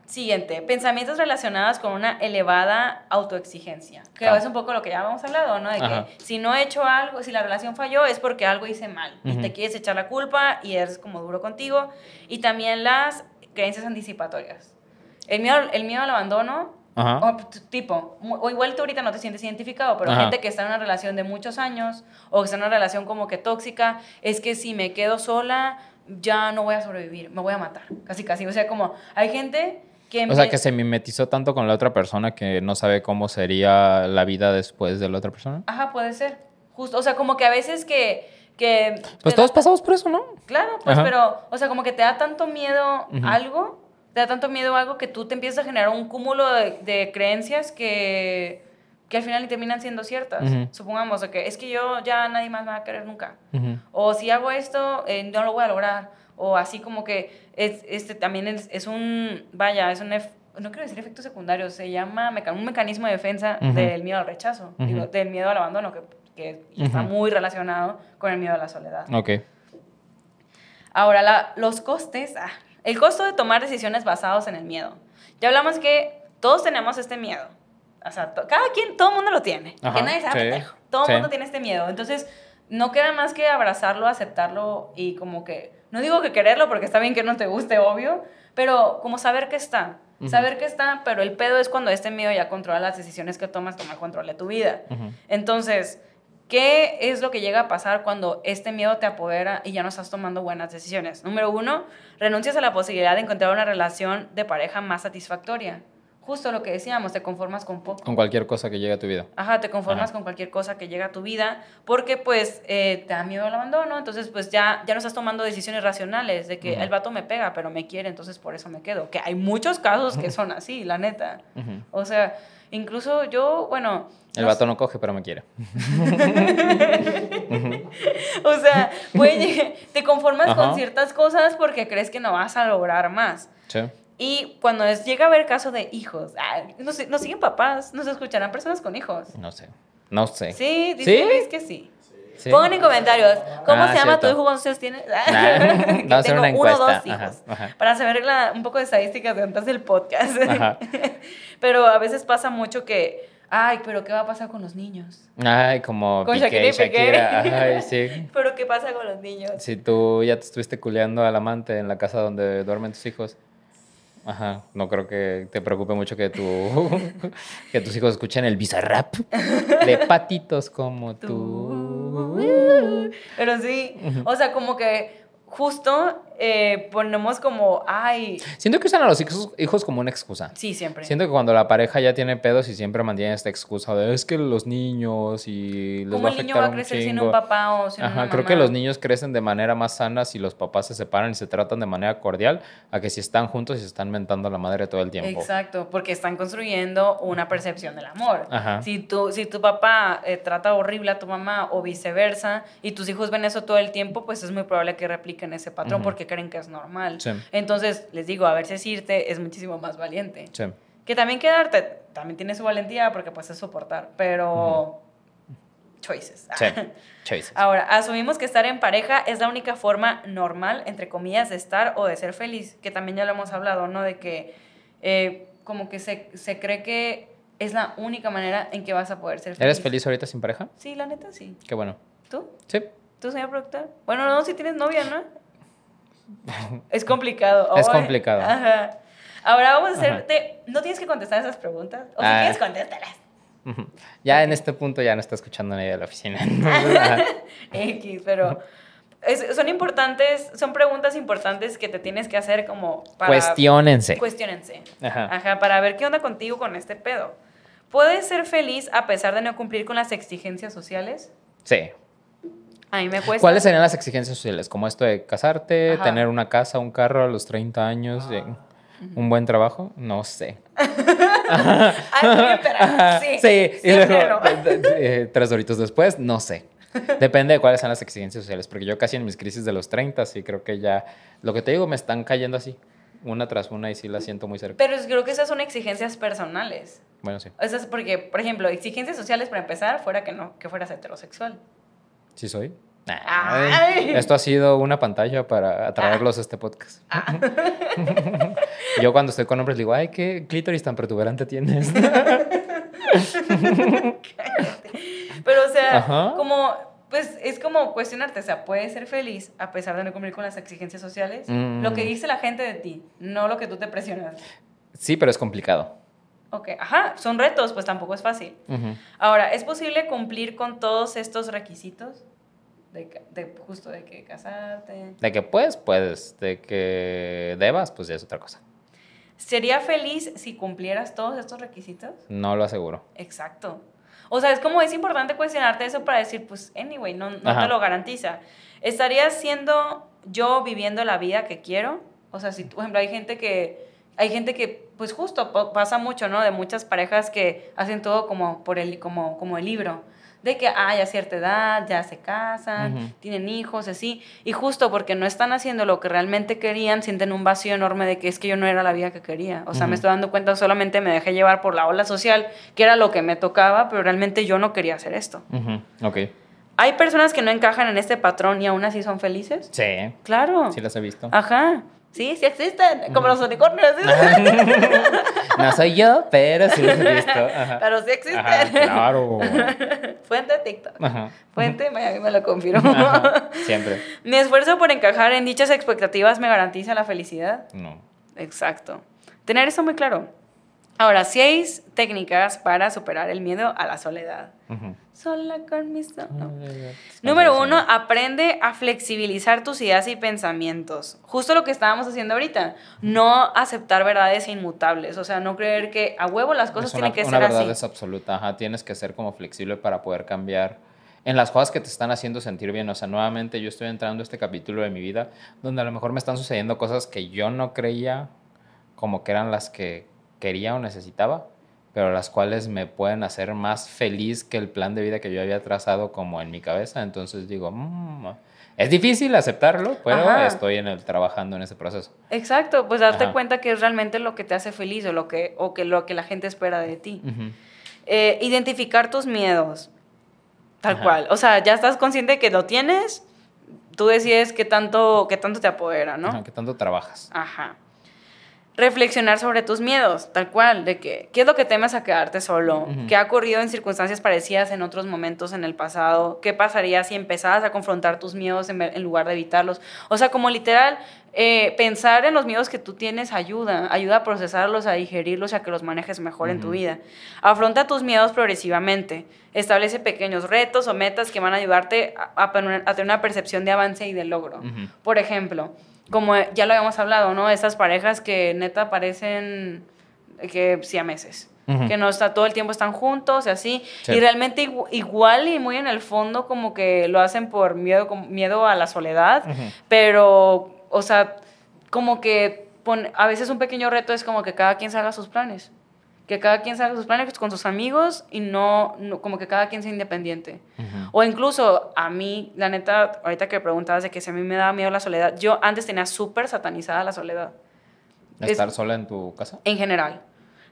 Siguiente, pensamientos relacionados con una elevada autoexigencia. Que Ah. es un poco lo que ya habíamos hablado, ¿no? De Ajá. que si no he hecho algo, si la relación falló, es porque algo hice mal. Y Ujú. te quieres echar la culpa y eres como duro contigo. Y también las creencias anticipatorias. El miedo, el miedo al abandono, Ajá. o tipo, o igual tú ahorita no te sientes identificado, pero Ajá. gente que está en una relación de muchos años o que está en una relación como que tóxica, es que si me quedo sola, ya no voy a sobrevivir, me voy a matar. Casi, casi. O sea, como hay gente que... O sea, que se mimetizó tanto con la otra persona que no sabe cómo sería la vida después de la otra persona. Ajá, puede ser. Justo, o sea, como que a veces que... que Pues da- todos pasamos por eso, ¿no? Claro, pues, Ajá. pero, o sea, como que te da tanto miedo algo, te da tanto miedo algo que tú te empiezas a generar un cúmulo de, de creencias que, que al final terminan siendo ciertas. Ujú. Supongamos de que es que yo ya nadie más me va a querer nunca. O si hago esto, eh, no lo voy a lograr. O así como que es, este también es, es un, vaya, es un, ef- no quiero decir efecto secundario, se llama meca- un mecanismo de defensa del miedo al rechazo, digo, del miedo al abandono, que, que está muy relacionado con el miedo a la soledad. Ok. Ahora, la- los costes, ah, el costo de tomar decisiones basados en el miedo. Ya hablamos que todos tenemos este miedo. O sea, to- cada quien, todo el mundo lo tiene. Ajá, que nadie sea sí, pendejo. Todo el sí. mundo tiene este miedo. Entonces, no queda más que abrazarlo, aceptarlo y como que, no digo que quererlo porque está bien que no te guste, obvio, pero como saber que está. Saber que está, pero el pedo es cuando este miedo ya controla las decisiones que tomas, toma control de tu vida. Entonces, ¿qué es lo que llega a pasar cuando este miedo te apodera y ya no estás tomando buenas decisiones? Número uno, renuncias a la posibilidad de encontrar una relación de pareja más satisfactoria. Justo lo que decíamos, te conformas con poco. Con cualquier cosa que llegue a tu vida. Ajá, te conformas Ajá. con cualquier cosa que llega a tu vida porque pues eh, te da miedo al abandono, entonces pues ya, ya no estás tomando decisiones racionales de que Ujú. el vato me pega pero me quiere, entonces por eso me quedo. Que hay muchos casos que son así, la neta. Ujú. O sea, incluso yo, bueno... El no vato no coge, pero me quiere. O sea, llegar- te conformas Ajá. con ciertas cosas porque crees que no vas a lograr más. Sí. Y cuando es, llega a haber caso de hijos, ay, nos, nos siguen papás, nos escucharán personas con hijos. No sé. No sé. Sí, dice ¿Sí? Que sí. Sí. Pongan en comentarios, ¿cómo Ah, se llama tu cierto. hijo? ¿Cuántos años tienes? Nah, vamos a hacer una uno o dos encuesta. hijos. Ajá, ajá. Para saber la- un poco de estadísticas de antes del podcast. Ajá. Pero a veces pasa mucho que, ay, pero ¿qué va a pasar con los niños? Ay, como Con Piqué Shakira y. Shakira. Ay, sí. ¿Pero qué pasa con los niños? Si tú ya te estuviste culeando al amante en la casa donde duermen tus hijos. Ajá, no creo que te preocupe mucho que, tu, que tus hijos escuchen el bizarrap de patitos como tú. Pero sí, o sea, como que justo eh, ponemos como, ay, Siento que usan a los hijos, hijos como una excusa. sí, siempre. Siento que cuando la pareja ya tiene pedos y siempre mantiene esta excusa de es que los niños y les va a el niño va a crecer sin un papá o sin Ajá, una creo mamá. que los niños crecen de manera más sana si los papás se separan y se tratan de manera cordial a que si están juntos y se están mentando a la madre todo el tiempo. Exacto, porque están construyendo una percepción del amor. Ajá. Si, tu, si tu papá eh, trata horrible a tu mamá o viceversa y tus hijos ven eso todo el tiempo, pues es muy probable que repliquen ese patrón porque creen que es normal. Sí. Entonces, les digo, a veces irte es muchísimo más valiente. Sí. Que también quedarte también tiene su valentía porque pues es soportar, pero choices. Sí. Choices. Ahora, asumimos que estar en pareja es la única forma normal, entre comillas, de estar o de ser feliz, que también ya lo hemos hablado, ¿no? De que eh, como que se, se cree que es la única manera en que vas a poder ser feliz. ¿Eres feliz ahorita sin pareja? Sí, la neta, sí. Qué bueno. ¿Tú? Sí. ¿Tú, señor productor? Bueno, no, si tienes novia, ¿no? Es complicado. Es complicado. Ajá. Ahora vamos a Ajá. hacerte... No tienes que contestar esas preguntas. O si Ah. quieres, contéstalas. Ya en este punto ya no está escuchando nadie de la oficina. Ajá. X, pero es- son importantes, son preguntas importantes que te tienes que hacer como para... Cuestiónense. Cuestiónense. Ajá. Ajá, para ver qué onda contigo con este pedo. ¿Puedes ser feliz a pesar de no cumplir con las exigencias sociales? Sí. A mí me cuesta. ¿Cuáles serían las exigencias sociales? Como esto de casarte, Ajá. tener una casa, un carro a los 30 años, de- un buen trabajo, no sé. Ah, pero Ajá, sí. sí. Y luego, eh, tres horitos después, no sé. Depende de cuáles sean las exigencias sociales, porque yo casi en mis crisis de los 30 sí creo que ya, lo que te digo, me están cayendo así, una tras una y sí la siento muy cerca. Pero creo que esas son exigencias personales. Bueno, sí, Esas porque, por ejemplo, exigencias sociales para empezar, fuera que no, que fueras heterosexual. Sí soy. Ay. Esto ha sido una pantalla para atraerlos a este podcast. yo cuando estoy con hombres digo, ay, qué clítoris tan protuberante tienes. Pero, o sea, Ajá. como, pues es como cuestionarte, o sea, puedes ser feliz a pesar de no cumplir con las exigencias sociales. Mm. Lo que dice la gente de ti, no lo que tú te presionas. sí, pero es complicado. Ok, ajá, son retos, pues tampoco es fácil. Ujú. Ahora, ¿es posible cumplir con todos estos requisitos? De, de justo de que casarte. De que puedes, puedes. De que debas, pues ya es otra cosa. ¿Sería feliz si cumplieras todos estos requisitos? No lo aseguro. Exacto. O sea, es como es importante cuestionarte eso para decir, pues, anyway, no, no te lo garantiza. ¿Estaría siendo yo viviendo la vida que quiero? O sea, si, por ejemplo, hay gente que, hay gente que, pues justo, pa- pasa mucho, ¿no? De muchas parejas que hacen todo como, por el, como, como el libro. De que, ah, ya a cierta edad, ya se casan, tienen hijos, así. Y justo porque no están haciendo lo que realmente querían, sienten un vacío enorme de que es que yo no era la vida que quería. O sea, me estoy dando cuenta, solamente me dejé llevar por la ola social, que era lo que me tocaba, pero realmente yo no quería hacer esto. Ujú, Ok. ¿Hay personas que no encajan en este patrón y aún así son felices? Sí, Claro. sí las he visto. Ajá. Sí, sí existen, como los unicornios. ¿sí? No soy yo, pero sí las he visto. Ajá. Pero sí existen. Ajá, claro. Fuente TikTok. Ajá. Fuente Miami me lo confirmó. Siempre. Mi esfuerzo por encajar en dichas expectativas me garantiza la felicidad. No. Exacto. Tener eso muy claro. Ahora, seis técnicas para superar el miedo a la soledad. Ujú. Sola con mi solo. Número uno, aprende a flexibilizar tus ideas y pensamientos. Justo lo que estábamos haciendo ahorita. No aceptar verdades inmutables. O sea, no creer que a huevo las cosas una, tienen que una ser verdad así. es absoluta. Ajá, tienes que ser como flexible para poder cambiar en las cosas que te están haciendo sentir bien. O sea, nuevamente yo estoy entrando a este capítulo de mi vida donde a lo mejor me están sucediendo cosas que yo no creía como que eran las que quería o necesitaba, pero las cuales me pueden hacer más feliz que el plan de vida que yo había trazado como en mi cabeza. Entonces digo, "Mm, es difícil aceptarlo, pero Ajá. estoy en el, trabajando en ese proceso. Exacto, pues darte Ajá. cuenta que es realmente lo que te hace feliz o lo que, o que lo que la gente espera de ti. Eh, identificar tus miedos. Tal Ajá. cual. O sea, ya estás consciente de que lo tienes, tú decides qué tanto, qué tanto te apodera, ¿no? ¿Qué tanto trabajas? Ajá. Reflexionar sobre tus miedos, tal cual, de que, ¿qué es lo que temes a quedarte solo? Ujú. ¿Qué ha ocurrido en circunstancias parecidas en otros momentos en el pasado? ¿Qué pasaría si empezaras a confrontar tus miedos en, lugar de evitarlos? O sea, como literal, eh, pensar en los miedos que tú tienes ayuda, ayuda a procesarlos, a digerirlos y a que los manejes mejor en tu vida. Afronta tus miedos progresivamente. Establece pequeños retos o metas que van a ayudarte a, a poner- a tener una percepción de avance y de logro. Por ejemplo, como ya lo habíamos hablado, ¿no? Estas parejas que neta parecen que siameses. Ujú. Que no está todo el tiempo están juntos y así. Sí. Y realmente igu- igual y muy en el fondo como que lo hacen por miedo, miedo a la soledad. Pero, o sea, como que a veces un pequeño reto es como que cada quien se haga sus planes. Que cada quien se haga sus planes con sus amigos y no, no- como que cada quien sea independiente. O incluso a mí, la neta, ahorita que preguntabas de que si a mí me daba miedo la soledad, yo antes tenía súper satanizada la soledad, es- ¿Estar sola en tu casa? en general.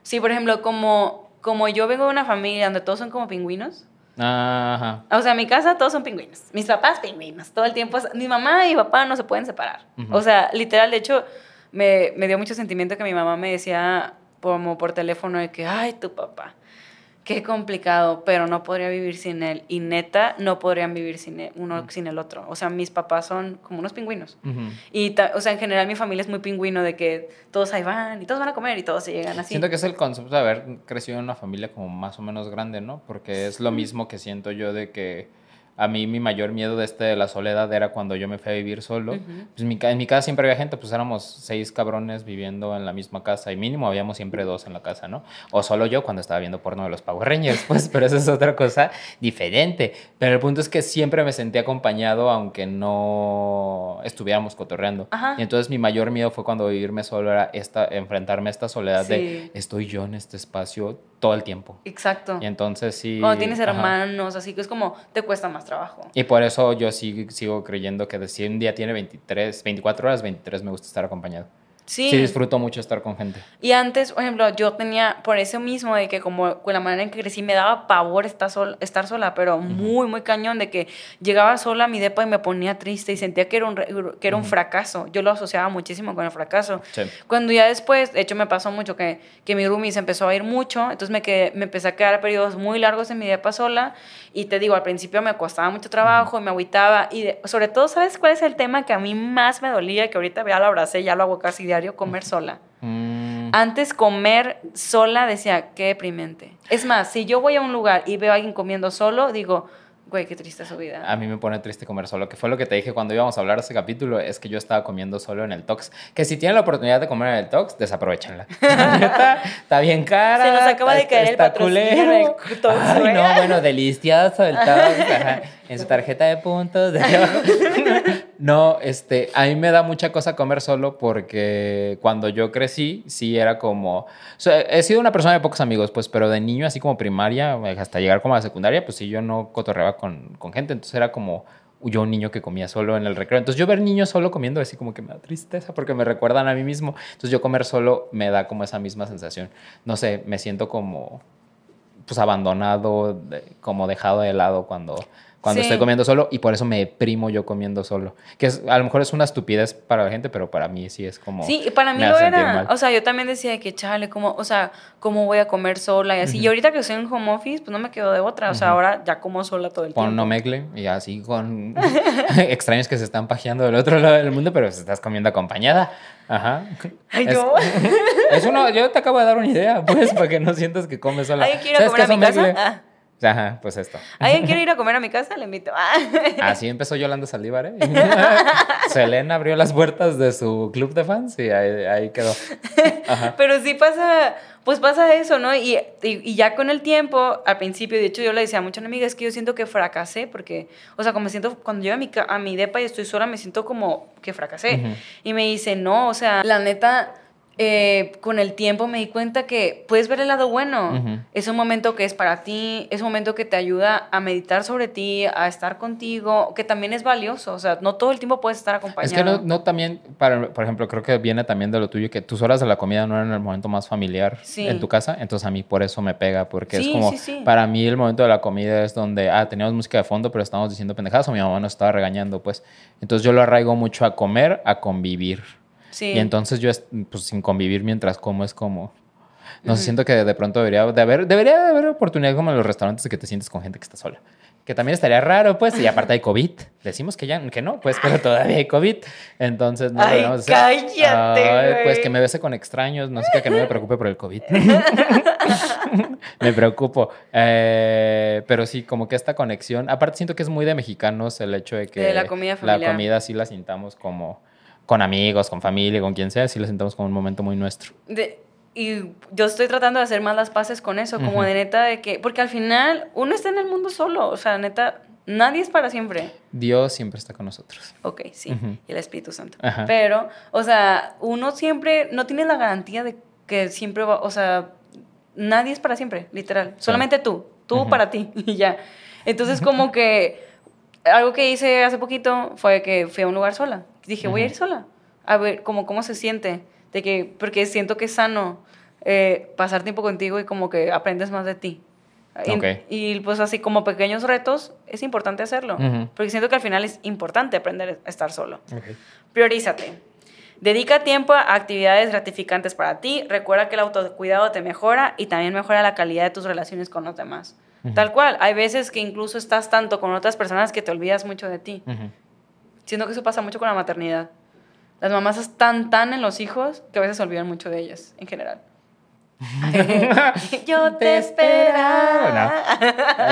Sí, por ejemplo, como, como yo vengo de una familia donde todos son como pingüinos. Ajá. O sea, en mi casa todos son pingüinos. Mis papás pingüinos. Todo el tiempo. Mi mamá y mi papá no se pueden separar. Ujú. O sea, literal, de hecho, me, me dio mucho sentimiento que mi mamá me decía como por teléfono de que, ay, tu papá, qué complicado, pero no podría vivir sin él. Y neta, no podrían vivir sin él- uno sin el otro. O sea, mis papás son como unos pingüinos. Y, o sea, en general mi familia es muy pingüino de que todos ahí van y todos van a comer y todos se llegan así. Siento que es el concepto de haber crecido en una familia como más o menos grande, ¿no? Porque es lo mismo que siento yo de que a mí mi mayor miedo de este de la soledad era cuando yo me fui a vivir solo. Pues mi en mi casa siempre había gente, pues éramos seis cabrones viviendo en la misma casa y mínimo habíamos siempre dos en la casa, ¿no? O solo yo cuando estaba viendo porno de los Power Rangers, pues, pero eso es otra cosa diferente. Pero el punto es que siempre me sentí acompañado aunque no estuviéramos cotorreando. Ajá. Y entonces mi mayor miedo fue cuando vivirme solo era esta, enfrentarme a esta soledad de estoy yo en este espacio todo el tiempo. Exacto. Y entonces sí. Cuando tienes ajá. hermanos, así que es como te cuesta más trabajo. Y por eso yo sí, sigo creyendo que si un día tiene 23, 24 horas, 23 me gusta estar acompañado. Sí. Sí, disfruto mucho estar con gente. Y antes, por ejemplo, yo tenía, por eso mismo, de que como con la manera en que crecí, me daba pavor estar, sol, estar sola, pero muy, muy cañón, de que llegaba sola a mi depa y me ponía triste y sentía que era un, que era un fracaso. Yo lo asociaba muchísimo con el fracaso. Sí. Cuando ya después, de hecho me pasó mucho que, que mi roomie se empezó a ir mucho, entonces me, quedé, me empecé a quedar periodos muy largos en mi depa sola y te digo, al principio me costaba mucho trabajo y me agüitaba y de- sobre todo, ¿sabes cuál es el tema que a mí más me dolía? Que ahorita ya lo abracé, ya lo hago casi diario, comer sola. Mm, Antes comer sola decía, qué deprimente. Es más, si yo voy a un lugar y veo a alguien comiendo solo, digo, güey, qué triste su vida. a mí me pone triste comer solo, que fue lo que te dije cuando íbamos a hablar de este capítulo, es que yo estaba comiendo solo en el Tox. Que si tienen la oportunidad de comer en el Tox, desaprovechenla. La neta, está bien cara. Se nos acaba de está- caer el está patrocinio culero. del Tox, Ay, no, bueno, delicioso el Tox. En su tarjeta de puntos. de. No, este, a mí me da mucha cosa comer solo porque cuando yo crecí, sí era como. he sido una persona de pocos amigos, pues, pero de niño, así como primaria, hasta llegar como a la secundaria, pues sí, yo no cotorreaba con, con gente. Entonces era como yo un niño que comía solo en el recreo. Entonces yo ver niños solo comiendo así como que me da tristeza porque me recuerdan a mí mismo. Entonces yo comer solo me da como esa misma sensación. No sé, me siento como pues abandonado, como dejado de lado cuando, cuando Sí. estoy comiendo solo y por eso me deprimo yo comiendo solo. Que es, a lo mejor es una estupidez para la gente, pero para mí sí es como... Sí, y para mí lo era. O sea, yo también decía de que, chale, ¿cómo, o sea, ¿cómo voy a comer sola y así? Y ahorita que estoy en home office, pues no me quedo de otra. O sea, ahora ya como sola todo el Pon tiempo. omegle y así con extraños que se están pajeando del otro lado del mundo, pero se estás comiendo acompañada. Ajá. Ay, es, no. es uno, yo te acabo de dar una idea, pues, para que no sientas que comes sola. ¿Alguien quiere ir a ¿Sabes comer qué a mi casa? Ah. Ajá, pues esto. ¿Alguien quiere ir a comer a mi casa? Le invito. Ah. Así empezó Yolanda Saldívar, ¿eh? Selena abrió las puertas de su club de fans y ahí, ahí quedó. Ajá. Pero sí pasa, pues pasa eso, ¿no? Y, y, y ya con el tiempo, al principio, de hecho yo le decía a muchas amigas, es que yo siento que fracasé, porque, o sea, como me siento, cuando llego a mi, a mi depa y estoy sola, me siento como que fracasé. Ujú. Y me dice, no, o sea, la neta, eh, con el tiempo me di cuenta que puedes ver el lado bueno. Es un momento que es para ti, es un momento que te ayuda a meditar sobre ti, a estar contigo, que también es valioso. O sea, no todo el tiempo puedes estar acompañado. Es que no, no también, para, por ejemplo, creo que viene también de lo tuyo, que tus horas de la comida no eran el momento más familiar Sí. en tu casa, entonces a mí por eso me pega, porque Sí, es como, sí. para mí el momento de la comida es donde, ah, teníamos música de fondo, pero estábamos diciendo pendejadas o mi mamá nos estaba regañando, pues. Entonces yo lo arraigo mucho a comer, a convivir. Sí. Y entonces yo, es- pues sin convivir mientras como, es como... No sé, siento que de pronto debería de haber, debería de haber oportunidad como en los restaurantes de que te sientes con gente que está sola. Que también estaría raro, pues, y aparte hay COVID. Decimos que ya que no, pues, pero todavía hay COVID. Entonces no Ay, hacer- cállate, Ay, Pues que me bese con extraños, no sé que no me preocupe por el COVID. me preocupo. Eh, pero sí, como que esta conexión. Aparte, siento que es muy de mexicanos el hecho de que De la comida la familiar. comida sí la sintamos como con amigos, con familia, con quien sea, sí la sintamos como un momento muy nuestro. De- y yo estoy tratando de hacer más las paces con eso, como Ujú. de neta de que, porque al final uno está en el mundo solo, o sea, neta, nadie es para siempre. Dios siempre está con nosotros. Ok, sí, Ujú. y el Espíritu Santo. Ajá. Pero, o sea, uno siempre, no tiene la garantía de que siempre va, o sea, nadie es para siempre, literal. Solamente tú, tú Ujú. para ti, y ya. Entonces, como que algo que hice hace poquito fue que fui a un lugar sola. Dije, voy a ir sola, a ver cómo, cómo se siente, de que, porque siento que es sano eh, pasar tiempo contigo y como que aprendes más de ti. Y- Ok. Y pues así como pequeños retos, es importante hacerlo. Ujú. Porque siento que al final es importante aprender a estar solo. Priorízate. Dedica tiempo a actividades gratificantes para ti. Recuerda que el autocuidado te mejora y también mejora la calidad de tus relaciones con los demás. Ujú. Tal cual, hay veces que incluso estás tanto con otras personas que te olvidas mucho de ti. Ujú. Siento que eso pasa mucho con la maternidad. Las mamás están tan en los hijos que a veces se olvidan mucho de ellas, en general. Yo te esperaba.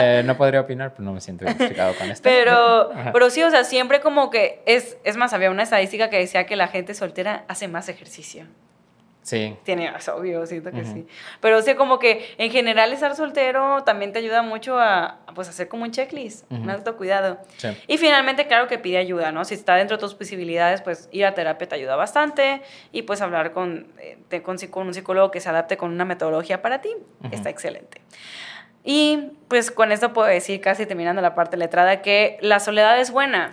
Eh, no podría opinar, pero no me siento identificado con esto. Pero, pero sí, o sea, siempre como que es, es más, había una estadística que decía que la gente soltera hace más ejercicio. Sí. Tiene, es obvio, siento que Ujú. sí. Pero sí, como que en general estar soltero también te ayuda mucho a, pues, hacer como un checklist, un Ujú. autocuidado. Sí. Y finalmente, claro que pide ayuda, ¿no? Si está dentro de tus posibilidades, pues ir a terapia te ayuda bastante y pues hablar con, eh, te- con, psico- un psicólogo que se adapte con una metodología para ti. Ujú. Está excelente. Y pues con esto puedo decir, casi terminando la parte letrada, que la soledad es buena.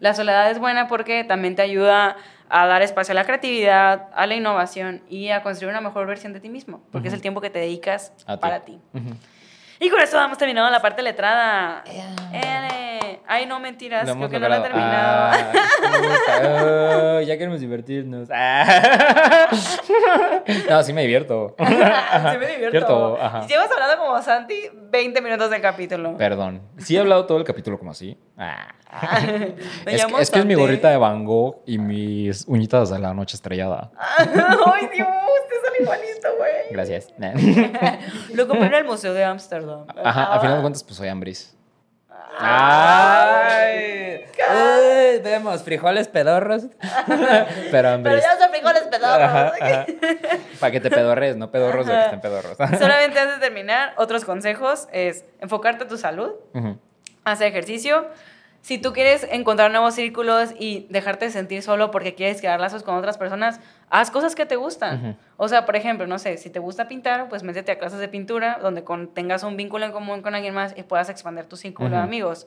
La soledad es buena porque también te ayuda a dar espacio a la creatividad, a la innovación y a construir una mejor versión de ti mismo, porque es el tiempo que te dedicas A ti. para ti. Y con esto vamos terminando la parte letrada. Ele. Ay, no, mentiras, Lo creo hemos que no la he terminado. Ah, oh, ya queremos divertirnos. Ah. No, sí me divierto. sí me divierto. Ajá. Llevas hablando como Santi 20 minutos del capítulo. Perdón. Sí he hablado todo el capítulo como así. Ah. Me Es, que, es que es mi gorrita de Van Gogh y mis uñitas de la noche estrellada. Ay, Dios, te sale igualito, güey. Gracias. Lo compré en el Museo de Ámsterdam. Ajá, a final de Ah. cuentas, pues soy Ambris. ¡Ay! Ay, Vemos frijoles pedorros. Pero Pero Ambris. ya son frijoles pedorros. Para que te pedorres, no pedorros de que estén pedorros. Solamente antes de terminar, otros consejos es enfocarte a tu salud, Ujú. hacer ejercicio. Si tú quieres encontrar nuevos círculos y dejarte sentir solo porque quieres crear lazos con otras personas, haz cosas que te gustan. O sea, por ejemplo, no sé, si te gusta pintar, pues métete a clases de pintura donde con- tengas un vínculo en común con alguien más y puedas expandir tu círculo de amigos.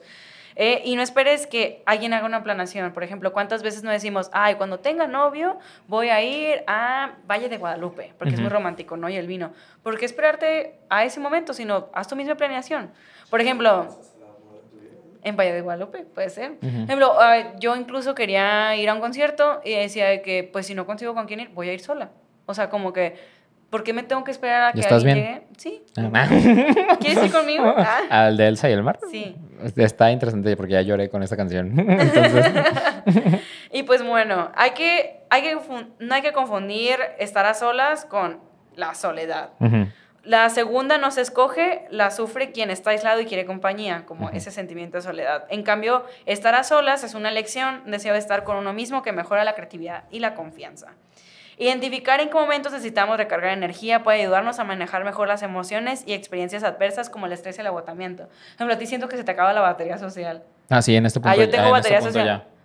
Eh, y no esperes que alguien haga una planación. Por ejemplo, ¿cuántas veces no decimos, ay, cuando tenga novio voy a ir a Valle de Guadalupe? Porque es muy romántico, ¿no? Y el vino. ¿Por qué esperarte a ese momento? Sino haz tu misma planeación. Por ejemplo, en Valle de Guadalupe, puede ser. Por Ujú. ejemplo, ah, yo incluso quería ir a un concierto y decía de que, pues si no consigo con quién ir, voy a ir sola. O sea, como que, ¿por qué me tengo que esperar a ¿Y que estás alguien bien? llegue? Sí. Ah. ¿Quieres ir conmigo? Ah, Al de Elsa y el mar. sí. Está interesante porque ya lloré con esta canción. Entonces, Y pues bueno, hay que, hay que, no hay que confundir estar a solas con la soledad. ujú. La segunda no se escoge, la sufre quien está aislado y quiere compañía, como ese sentimiento de soledad. En cambio, estar a solas es una elección, deseo de estar con uno mismo que mejora la creatividad y la confianza. Identificar en qué momentos necesitamos recargar energía puede ayudarnos a manejar mejor las emociones y experiencias adversas como el estrés y el agotamiento. Por ejemplo, a ti siento que se te acaba la batería social. Ah, sí, en este punto. Ah, yo tengo en este batería social. ya.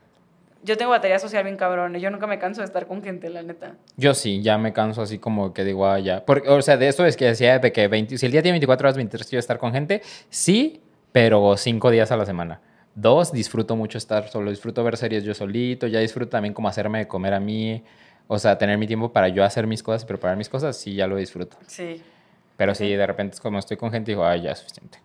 Yo tengo batería social bien cabrón y yo nunca me canso de estar con gente, la neta. Yo sí, ya me canso así como que digo, ah, ya. Porque, o sea, de esto es que decía de que 20 si el día tiene 24 horas, 23 quiero estar con gente, sí, pero cinco días a la semana. Dos, disfruto mucho estar solo, disfruto ver series yo solito, ya disfruto también como hacerme de comer a mí, o sea, tener mi tiempo para yo hacer mis cosas y preparar mis cosas, sí, ya lo disfruto. Sí. Pero sí, de repente es como estoy con gente, digo, ay, ya es suficiente.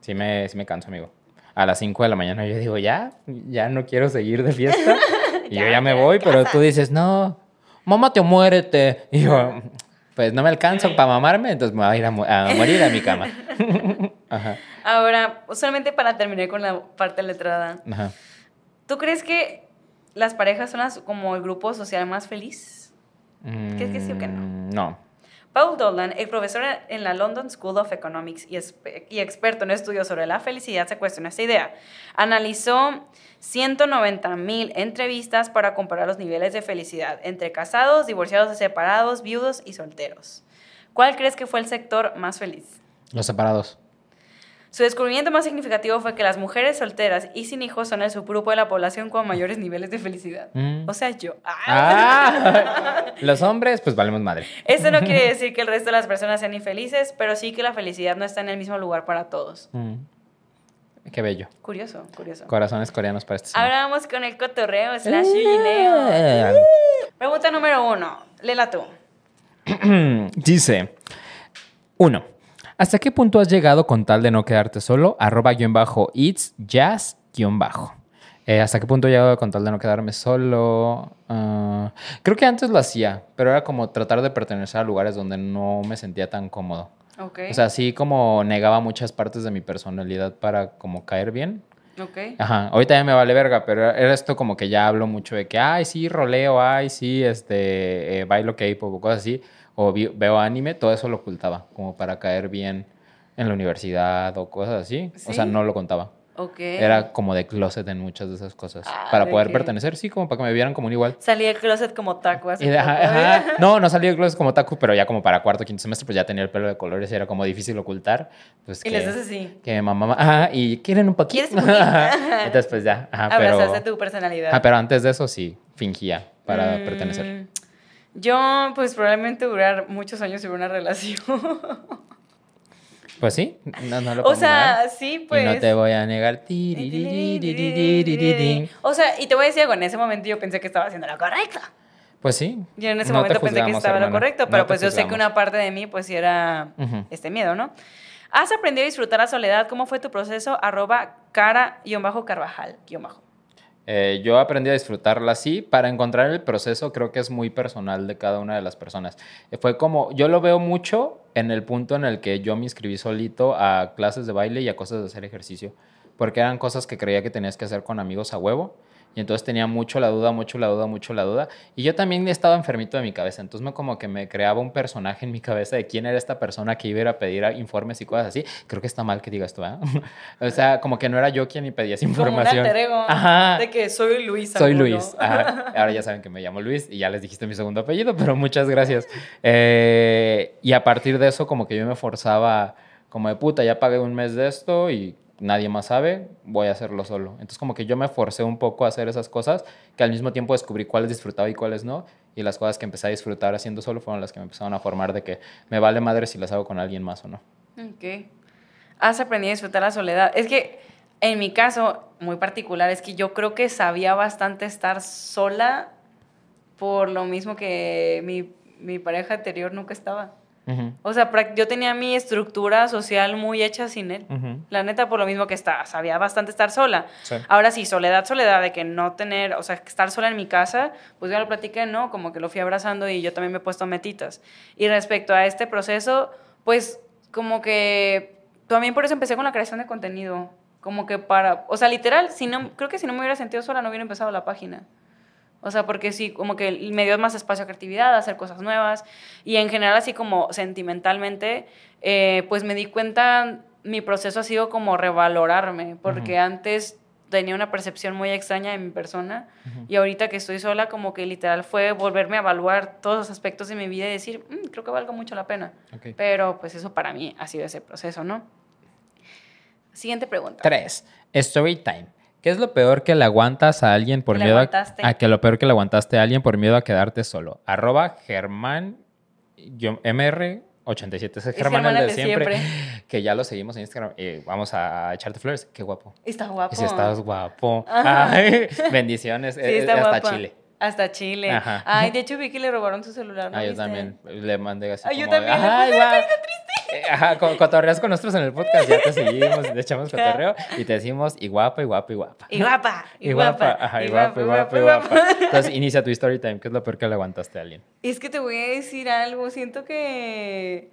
Sí me, sí me canso, amigo. A las 5 de la mañana yo digo, ya, ya no quiero seguir de fiesta. y yo Ya, me voy, pero tú dices, no, mamá te muérete. Y yo, pues no me alcanzo para mamarme, entonces me voy a ir a, mu- a morir a mi cama. ajá, Ahora, solamente para terminar con la parte letrada. ajá. ¿Tú crees que las parejas son las- como el grupo social más feliz? ¿Crees que sí o que no? Mm, No. Paul Dolan, el profesor en la London School of Economics y, experto en estudios sobre la felicidad, se cuestionó esta idea. Analizó 190 mil entrevistas para comparar los niveles de felicidad entre casados, divorciados separados, viudos y solteros. ¿Cuál crees que fue el sector más feliz? Los separados. Su descubrimiento más significativo fue que las mujeres solteras y sin hijos son el subgrupo de la población con mayores niveles de felicidad. Mm. O sea, yo. Ah, los hombres, pues valemos madre. Esto no quiere decir que el resto de las personas sean infelices, pero sí que la felicidad no está en el mismo lugar para todos. Mm. Qué bello. Curioso, curioso. Corazones coreanos para este señor. Ahora vamos con el cotorreo slash. Eh. Pregunta número uno. Léela tú. Dice, uno, ¿hasta qué punto has llegado con tal de no quedarte solo? Arroba guion bajo it's jazz guion bajo. Eh, ¿Hasta qué punto he llegado con tal de no quedarme solo? Ah, creo que antes lo hacía, pero era como tratar de pertenecer a lugares donde no me sentía tan cómodo. Ok. O sea, sí como negaba muchas partes de mi personalidad para como caer bien. ok. Ajá, ahorita ya me vale verga, pero era esto como que ya hablo mucho de que, ay, sí, roleo, ay, sí, este, eh, bailo K-pop o cosas así, o veo anime, todo eso lo ocultaba, como para caer bien en la universidad o cosas así. O sea, no lo contaba. Ok. Era como de closet en muchas de esas cosas. Ah, para de poder pertenecer, sí, como para que me vieran como un igual. Salí del closet como taco de- ajá, ajá. No, no salí del closet como taku, pero ya como para cuarto, quinto semestre, pues ya tenía el pelo de colores y era como difícil ocultar. Pues Y que, les haces así. que mamá, ajá, y quieren un poquito. ¿Quieres un poquito? Entonces, pues ya, ajá, pero... Abrazaste tu personalidad. Ah, pero antes de eso sí, fingía para Mm, pertenecer. Yo, pues probablemente durar muchos años en una relación. Pues sí, no, no lo O podemos sea, negar. sí, pues. Y no te voy a negar. O sea, y te voy a decir algo, en ese momento yo pensé que estaba haciendo lo correcto. Pues sí. Yo en ese no momento pensé que estaba lo hermana. correcto, No pero pues yo sé que una parte de mí pues era este miedo, ¿no? ¿Has aprendido a disfrutar la soledad? ¿Cómo fue tu proceso? Arroba cara-carvajal. bajo. Eh, yo aprendí a disfrutarla así. Para encontrar el proceso creo que es muy personal de cada una de las personas. Eh, Fue como, yo lo veo mucho en el punto en el que yo me inscribí solito a clases de baile y a cosas de hacer ejercicio. Porque eran cosas que creía que tenías que hacer con amigos a huevo. Y entonces tenía mucho la duda, mucho la duda, mucho la duda. Y yo también estaba enfermito de mi cabeza. Entonces me como que me creaba un personaje en mi cabeza de quién era esta persona que iba a ir a pedir informes y cosas así. Creo que está mal que digas esto, ¿eh? o sea, como que no era yo quien pedía esa Como información. ego Ajá. de que soy Luis. Soy Angulo. Luis. Ajá. Ahora ya saben que me llamo Luis y ya les dijiste mi segundo apellido, pero muchas gracias. Eh, y a partir de eso, como que yo me forzaba, como de puta, ya pagué un mes de esto y nadie más sabe, voy a hacerlo solo. Entonces, como que yo me forcé un poco a hacer esas cosas, que al mismo tiempo descubrí cuáles disfrutaba y cuáles no. Y las cosas que empecé a disfrutar haciendo solo fueron las que me empezaron a formar de que me vale madre si las hago con alguien más o no. Ok. Has aprendido a disfrutar la soledad. Es que en mi caso, muy particular, es que yo creo que sabía bastante estar sola por lo mismo que mi, mi pareja anterior nunca estaba. Ujú, O sea, yo tenía mi estructura social muy hecha sin él. ujú. La neta, por lo mismo que estaba, sabía bastante estar sola. Sí. Ahora sí, soledad, soledad, de que no tener, o sea, estar sola en mi casa, pues ya lo platiqué, ¿no? Como que lo fui abrazando y yo también me he puesto metitas. Y respecto a este proceso, pues como que también por eso empecé con la creación de contenido. Como que para, o sea, literal, si no, creo que si no me hubiera sentido sola no hubiera empezado la página. O sea, porque sí, como que me dio más espacio a creatividad, a hacer cosas nuevas. Y en general, así como sentimentalmente, eh, pues me di cuenta, mi proceso ha sido como revalorarme, porque antes tenía una percepción muy extraña de mi persona y ahorita que estoy sola, como que literal fue volverme a evaluar todos los aspectos de mi vida y decir, "Mm, creo que valgo mucho la pena. Pero pues eso para mí ha sido ese proceso, ¿no? Siguiente pregunta. Tres, story time. ¿Qué es lo peor que le aguantas a alguien por miedo a, aguantaste. a que lo peor que le aguantaste a alguien por miedo a quedarte solo? Arroba Germán MR87. Ese es Es Germán, el de siempre, siempre. Que ya lo seguimos en Instagram. Eh, vamos a echarte flores. Qué guapo. Está guapo. Si estás guapo. Ay, bendiciones. Sí, Eh, está hasta. Chile. Hasta Chile. Ajá. Ay, de hecho vi que le robaron su celular. ¿no Ah, yo también le mandé así Ay, yo como de, también, le "Ay, puse guau". Eh, Ajá, co- cotorreas con nosotros en el podcast, ya te seguimos, te echamos cotorreo y te decimos y guapa, y guapa, y guapa. Y guapa. Y guapa, ajá, y guapa, y guapa, y guapa. Entonces inicia tu story time, ¿qué es lo peor que le aguantaste a alguien? Es que te voy a decir algo. Siento que.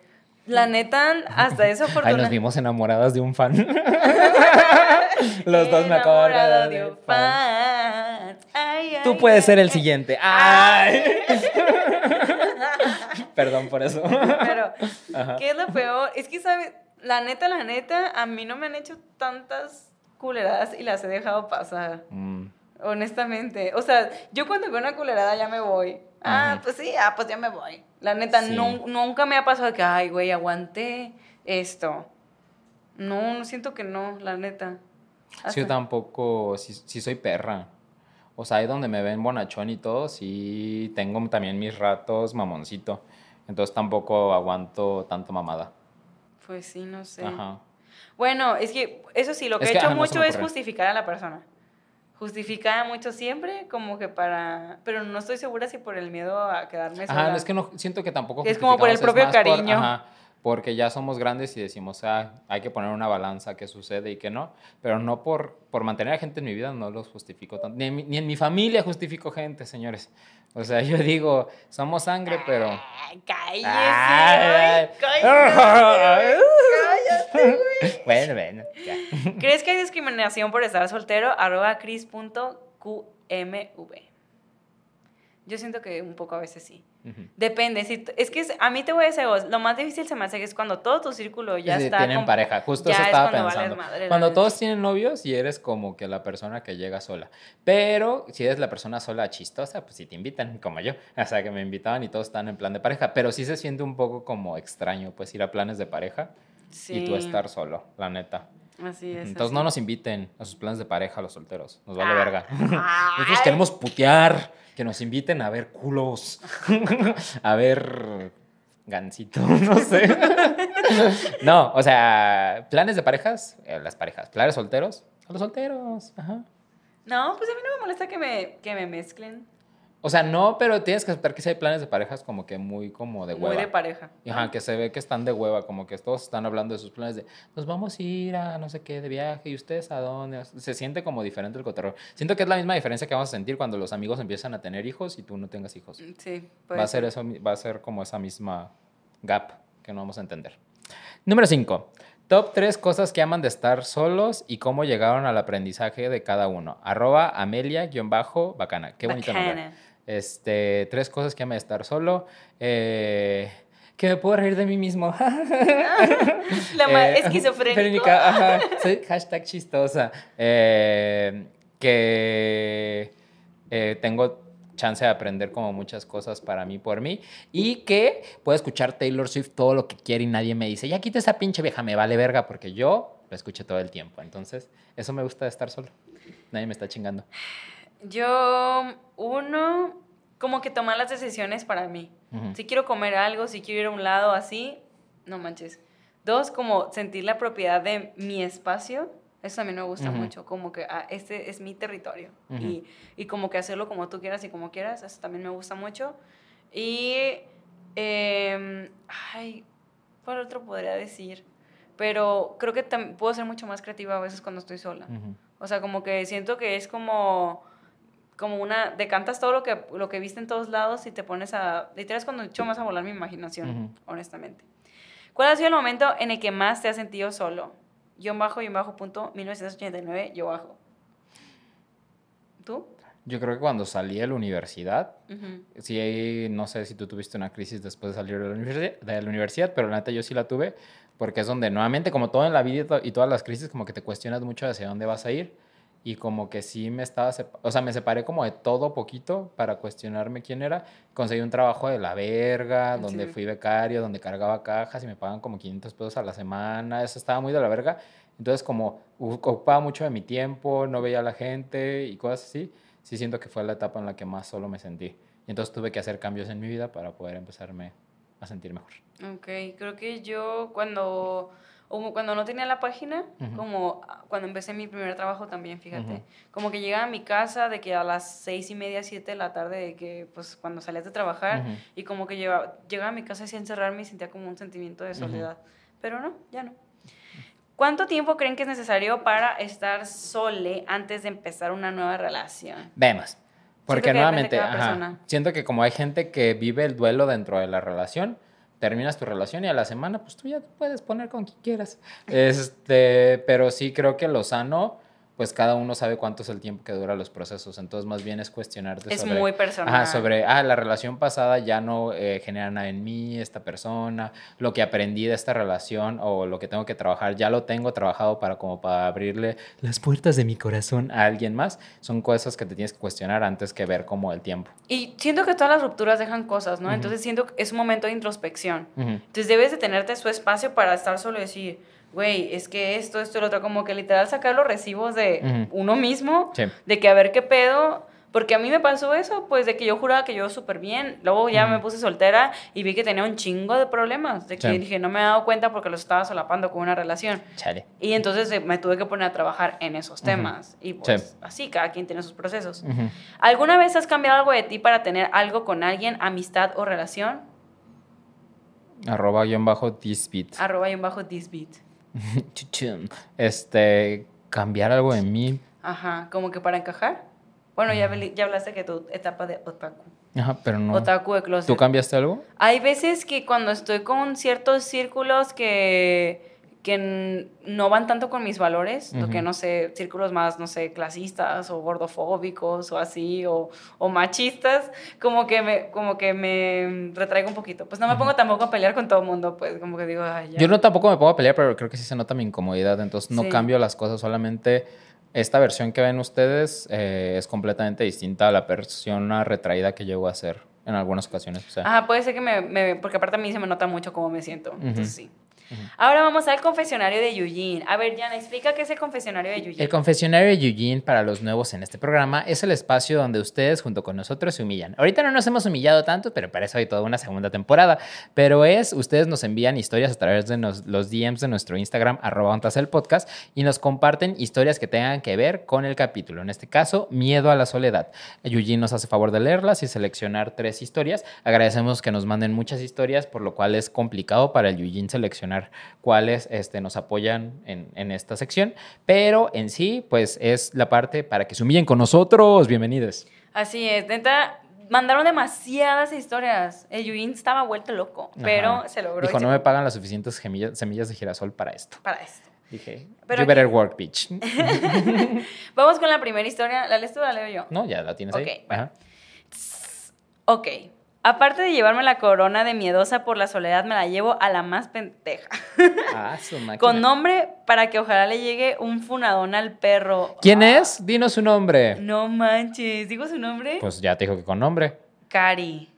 La neta, hasta eso Ay, afortunadamente. nos vimos enamoradas de un fan. Los dos me acabo de de un fan. fan. Ay, Tú ay, puedes ay, ser el ay. siguiente. Ay. Perdón por eso. Pero, Ajá. ¿qué es lo peor? Es que, ¿sabes? La neta, la neta, a mí no me han hecho tantas culeradas y las he dejado pasar. Mm, Honestamente. O sea, yo cuando veo una culerada ya me voy. Ah, pues sí, ah, pues ya me voy. La neta, Sí. nun- nunca me ha pasado que, ay, güey, aguanté esto. No, no siento que no, la neta. Sí, yo Hasta- tampoco, sí, sí soy perra. O sea, ahí donde me ven bonachón y todo, sí tengo también mis ratos mamoncito. Entonces tampoco aguanto tanto mamada. Pues sí, no sé. Ajá. Bueno, es que eso sí, lo que Es he hecho no mucho es justificar a la persona. Justificar mucho siempre, como que para... Pero no estoy segura si por el miedo a quedarme sola. Ajá, es que no siento que tampoco Es como por el propio más por- cariño. ajá, porque ya somos grandes y decimos, ah, hay que poner una balanza, qué sucede y qué no. Pero no por, por mantener a gente en mi vida, no los justifico tanto. Ni en, mi, ni en mi familia justifico gente, señores. O sea, yo digo, somos sangre, pero... Ay, cállese. Ay, ay, ay. Güey. Bueno, bueno, ya. ¿Crees que hay discriminación por estar soltero? Arroba cris.qmv. Yo siento que un poco a veces sí. Depende. Si es que es- a mí te voy a decir, lo más difícil se me hace que es cuando todo tu círculo ya Sí, está. tienen como- pareja, justo eso es estaba cuando pensando. madre, cuando todos tienen novios y eres como que la persona que llega sola. Pero si eres la persona sola chistosa, pues si te invitan, como yo. O sea, que me invitaban y todos están en plan de pareja. Pero sí se siente un poco como extraño, pues ir a planes de pareja y tú estar solo, la neta. Así es. Entonces no nos inviten a sus planes de pareja a los solteros. Nos vale Ah. verga. Nosotros queremos putear, que nos inviten a ver culos, a ver gancito, no sé. no, o sea, planes de parejas, eh, las parejas, planes solteros, a los solteros, ajá. No, pues a mí no me molesta que me, que me mezclen. O sea, no, pero tienes que aceptar que si hay planes de parejas como que muy como de hueva. Muy de pareja. Ajá, que se ve que están de hueva, como que todos están hablando de sus planes de nos vamos a ir a no sé qué de viaje y ustedes a dónde. Se siente como diferente el cotorreo. Siento que es la misma diferencia que vamos a sentir cuando los amigos empiezan a tener hijos y tú no tengas hijos. Sí, Va puede a ser eso, va a ser como esa misma gap que no vamos a entender. Número 5. Top 3 cosas que aman de estar solos y cómo llegaron al aprendizaje de cada uno. Arroba Amelia-bacana. Qué bonito nombre. Este, tres cosas que aman de estar solo. Eh, que me puedo reír de mí mismo. La Eh, esquizofrénico. Frénica, ajá. Soy hashtag chistosa. Eh, que eh, tengo chance de aprender como muchas cosas para mí por mí y que puedo escuchar Taylor Swift todo lo que quiere y nadie me dice, ya quita esa pinche vieja, me vale verga porque yo lo escuché todo el tiempo. Entonces, eso me gusta de estar solo. Nadie me está chingando. Yo, uno, como que tomar las decisiones para mí. Si quiero comer algo, si quiero ir a un lado así, no manches. Dos, como sentir la propiedad de mi espacio. Eso también me gusta mucho, como que ah, este es mi territorio. Y, y como que hacerlo como tú quieras y como quieras, eso también me gusta mucho. Y, em, ay, ¿cuál otro podría decir? Pero creo que puedo ser mucho más creativa a veces cuando estoy sola. O sea, como que siento que es como, como una, decantas todo lo que, lo que viste en todos lados y te pones a, literal es cuando echo más a volar mi imaginación, Ujú. honestamente. ¿Cuál ha sido el momento en el que más te has sentido solo? Yo bajo, yo bajo, punto, 1989, yo bajo. ¿Tú? Yo creo que cuando salí de la universidad, Ujú. sí, no sé si tú tuviste una crisis después de salir de la universidad, de la universidad pero la neta yo sí la tuve, porque es donde nuevamente, como todo en la vida y todas las crisis, como que te cuestionas mucho hacia dónde vas a ir. Y como que sí me estaba, o sea, me separé como de todo poquito para cuestionarme quién era. Conseguí un trabajo de la verga, donde Sí. fui becario, donde cargaba cajas y me pagan como 500 pesos a la semana. Eso estaba muy de la verga. Entonces como ocupaba mucho de mi tiempo, no veía a la gente y cosas así. Sí siento que fue la etapa en la que más solo me sentí. Y entonces tuve que hacer cambios en mi vida para poder empezarme a sentir mejor. Ok, creo que yo cuando, como cuando no tenía la página, Ujú. como ah, cuando empecé mi primer trabajo también, fíjate, Ujú. como que llegaba a mi casa de que a las seis y media, siete de la tarde, de que pues cuando salías de trabajar, Ujú. y como que llevaba, llegaba a mi casa y encerrarme y sentía como un sentimiento de soledad, pero no, ya no. ¿Cuánto tiempo creen que es necesario para estar sole antes de empezar una nueva relación? Vemos. Porque de nuevamente, ajá, siento que como hay gente que vive el duelo dentro de la relación, terminas tu relación y a la semana, pues tú ya te puedes poner con quien quieras. Este, pero sí creo que lo sano, pues cada uno sabe cuánto es el tiempo que dura los procesos. Entonces, más bien es cuestionarte Es sobre. muy personal. Ajá, sobre, ah, la relación pasada ya no eh, genera nada en mí, esta persona, lo que aprendí de esta relación o lo que tengo que trabajar, ya lo tengo trabajado para como para abrirle las puertas de mi corazón a alguien más. Son cosas que te tienes que cuestionar antes que ver como el tiempo. Y siento que todas las rupturas dejan cosas, ¿no? Entonces siento que es un momento de introspección. Ujú. Entonces debes de tenerte su espacio para estar solo y decir, güey, es que esto, esto y lo otro, como que literal sacar los recibos de Ujú. uno mismo, Sí. de que a ver qué pedo, porque a mí me pasó eso, pues de que yo juraba que yo súper bien, luego ya Ujú. me puse soltera y vi que tenía un chingo de problemas, de que Sí. dije, no me he dado cuenta porque los estaba solapando con una relación. Chale. Y entonces eh, me tuve que poner a trabajar en esos temas. Y pues Sí. así, cada quien tiene sus procesos. ¿Alguna vez has cambiado algo de ti para tener algo con alguien, amistad o relación? Arroba guion bajo Disbeat. Arroba y bajo. Chuchum. Este, cambiar algo de mí. Ajá, como que para encajar. Bueno, ya, ya hablaste que tu etapa de otaku. Ajá, pero no. Otaku de closet. ¿Tú cambiaste algo? Hay veces que cuando estoy con ciertos círculos que, que no van tanto con mis valores, lo que no sé, círculos más, no sé, clasistas o gordofóbicos o así, o, o machistas, como que, me, como que me retraigo un poquito. Pues no me pongo tampoco a pelear con todo el mundo, pues como que digo, ay, ya. Yo no tampoco me pongo a pelear, pero creo que sí se nota mi incomodidad, entonces no Sí. cambio las cosas, solamente esta versión que ven ustedes eh, es completamente distinta a la persona retraída que llego a ser en algunas ocasiones. O sea, Ajá, puede ser que me, me- Porque aparte a mí se me nota mucho cómo me siento. Entonces Ahora vamos al confesionario de Eugene. A ver, Jan, explica qué es el confesionario de Eugene. El confesionario de Eugene para los nuevos en este programa es el espacio donde ustedes junto con nosotros se humillan. Ahorita no nos hemos humillado tanto, pero para eso hay toda una segunda temporada. Pero es, ustedes nos envían historias a través de nos- los DMs de nuestro Instagram, arroba el podcast, y nos comparten historias que tengan que ver con el capítulo. En este caso, Miedo a la Soledad. Eugene nos hace favor de leerlas y seleccionar tres historias. Agradecemos que nos manden muchas historias, por lo cual es complicado para el Eugene seleccionar cuáles este, nos apoyan en, en esta sección. Pero en sí, pues es la parte para que se humillen con nosotros. Bienvenidos. Así es, neta, mandaron demasiadas historias. El Eugene estaba vuelto loco, pero se logró. Dijo, se- no me pagan las suficientes semillas, semillas de girasol para esto. Para esto. Dije, Pero you better aquí- work, bitch. Vamos con la primera historia. ¿La lees tú o la leo yo? no, ya la tienes ahí. Ok, bueno. Ajá. Ok. Aparte de llevarme la corona de miedosa por la soledad, me la llevo a la más pendeja. Ah, su máquina. Con nombre para que ojalá le llegue un funadón al perro. ¿Quién Ah, es? Dinos su nombre. No manches. ¿Digo su nombre? Pues ya te dijo que con nombre. Cari.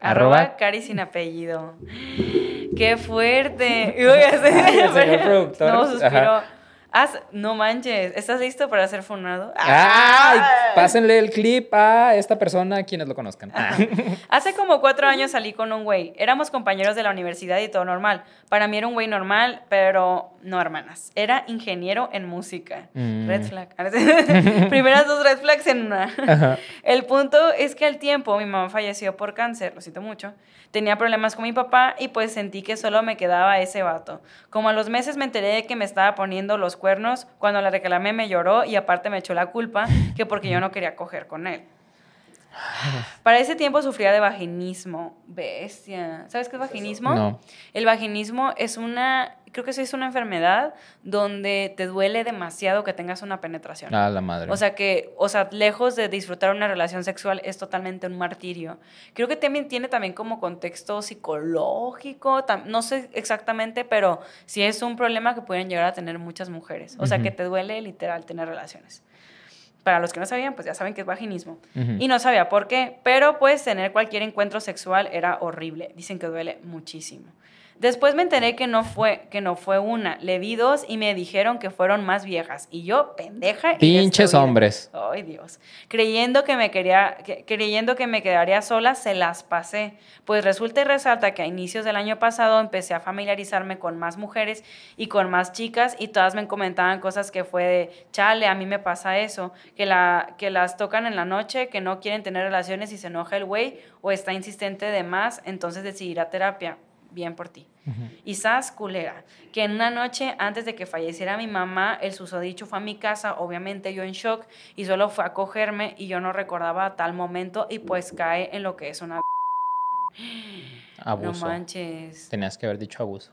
Arroba- Arroba Cari sin apellido. ¡Qué fuerte! Y voy a hacer- Ay, el señor productor. No, suspiró. Ajá. Haz- no manches. ¿Estás listo para ser funado? ¡Ay! Pásenle el clip a esta persona, quienes lo conozcan. Ah. Hace como cuatro años salí con un güey. Éramos compañeros de la universidad y todo normal. Para mí era un güey normal, pero no, hermanas. Era ingeniero en música. Mm. Red flag. Primeras dos red flags en una. Ajá. El punto es que al tiempo mi mamá falleció por cáncer, lo siento mucho. Tenía problemas con mi papá y pues sentí que solo me quedaba ese vato. Como a los meses me enteré de que me estaba poniendo los cuernos, cuando la reclamé me lloró y aparte me echó la culpa que porque yo no quería coger con él. Para ese tiempo sufría de vaginismo. Bestia. ¿Sabes qué es vaginismo? No. El vaginismo es una, creo que sí es una enfermedad donde te duele demasiado que tengas una penetración. Ah, la madre. O sea que, o sea, lejos de disfrutar una relación sexual es totalmente un martirio. Creo que también tiene también como contexto psicológico, no sé exactamente, pero sí es un problema que pueden llegar a tener muchas mujeres. O sea, que te duele literal tener relaciones. Para los que no sabían, pues ya saben que es vaginismo. Y no sabía por qué, pero pues tener cualquier encuentro sexual era horrible. Dicen que duele muchísimo. Después me enteré que no fue, que no fue una. Le vi dos y me dijeron que fueron más viejas. Y yo, pendeja. Pinches hombres. Ay, Dios. Creyendo que me quería, que- creyendo que me quedaría sola, se las pasé. Pues resulta y resalta que a inicios del año pasado empecé a familiarizarme con más mujeres y con más chicas y todas me comentaban cosas que fue de, chale, a mí me pasa eso, que, la, que las tocan en la noche, que no quieren tener relaciones y se enoja el güey o está insistente de más, entonces decidir a terapia. Bien por ti. Y sas, culera, que en una noche antes de que falleciera mi mamá, el susodicho fue a mi casa, obviamente yo en shock, y solo fue a cogerme y yo no recordaba tal momento y pues cae en lo que es una... Abuso. No manches. Tenías que haber dicho abuso.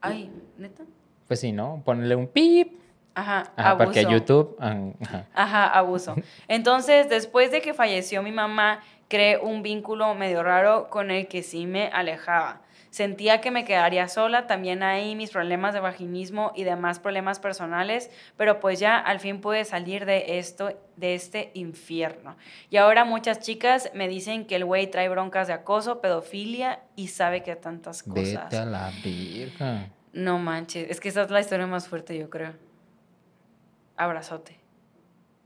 Ay, ¿neta? Pues sí, ¿no? Ponle un pip. Ajá, Ajá, abuso. porque YouTube. ah, ajá. Ajá, abuso. Entonces, después de que falleció mi mamá, creé un vínculo medio raro con el que sí me alejaba. Sentía que me quedaría sola, también ahí mis problemas de vaginismo y demás problemas personales, pero pues ya al fin pude salir de esto, de este infierno. Y ahora muchas chicas me dicen que el güey trae broncas de acoso, pedofilia y sabe que tantas cosas. Vete a la virga. No manches, es que esa es la historia más fuerte, yo creo. Abrazote.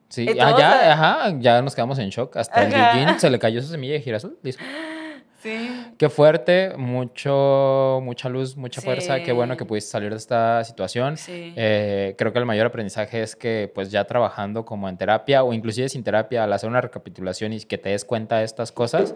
Sí, ah, ya, ajá, ya nos quedamos en shock. Hasta el se le cayó su semilla de girasol. Listo. Sí. Qué fuerte, mucho, mucha luz, mucha Sí. fuerza. Qué bueno que pudiste salir de esta situación. Sí. Eh, creo que el mayor aprendizaje es que pues ya trabajando como en terapia o inclusive sin terapia, al hacer una recapitulación y que te des cuenta de estas cosas,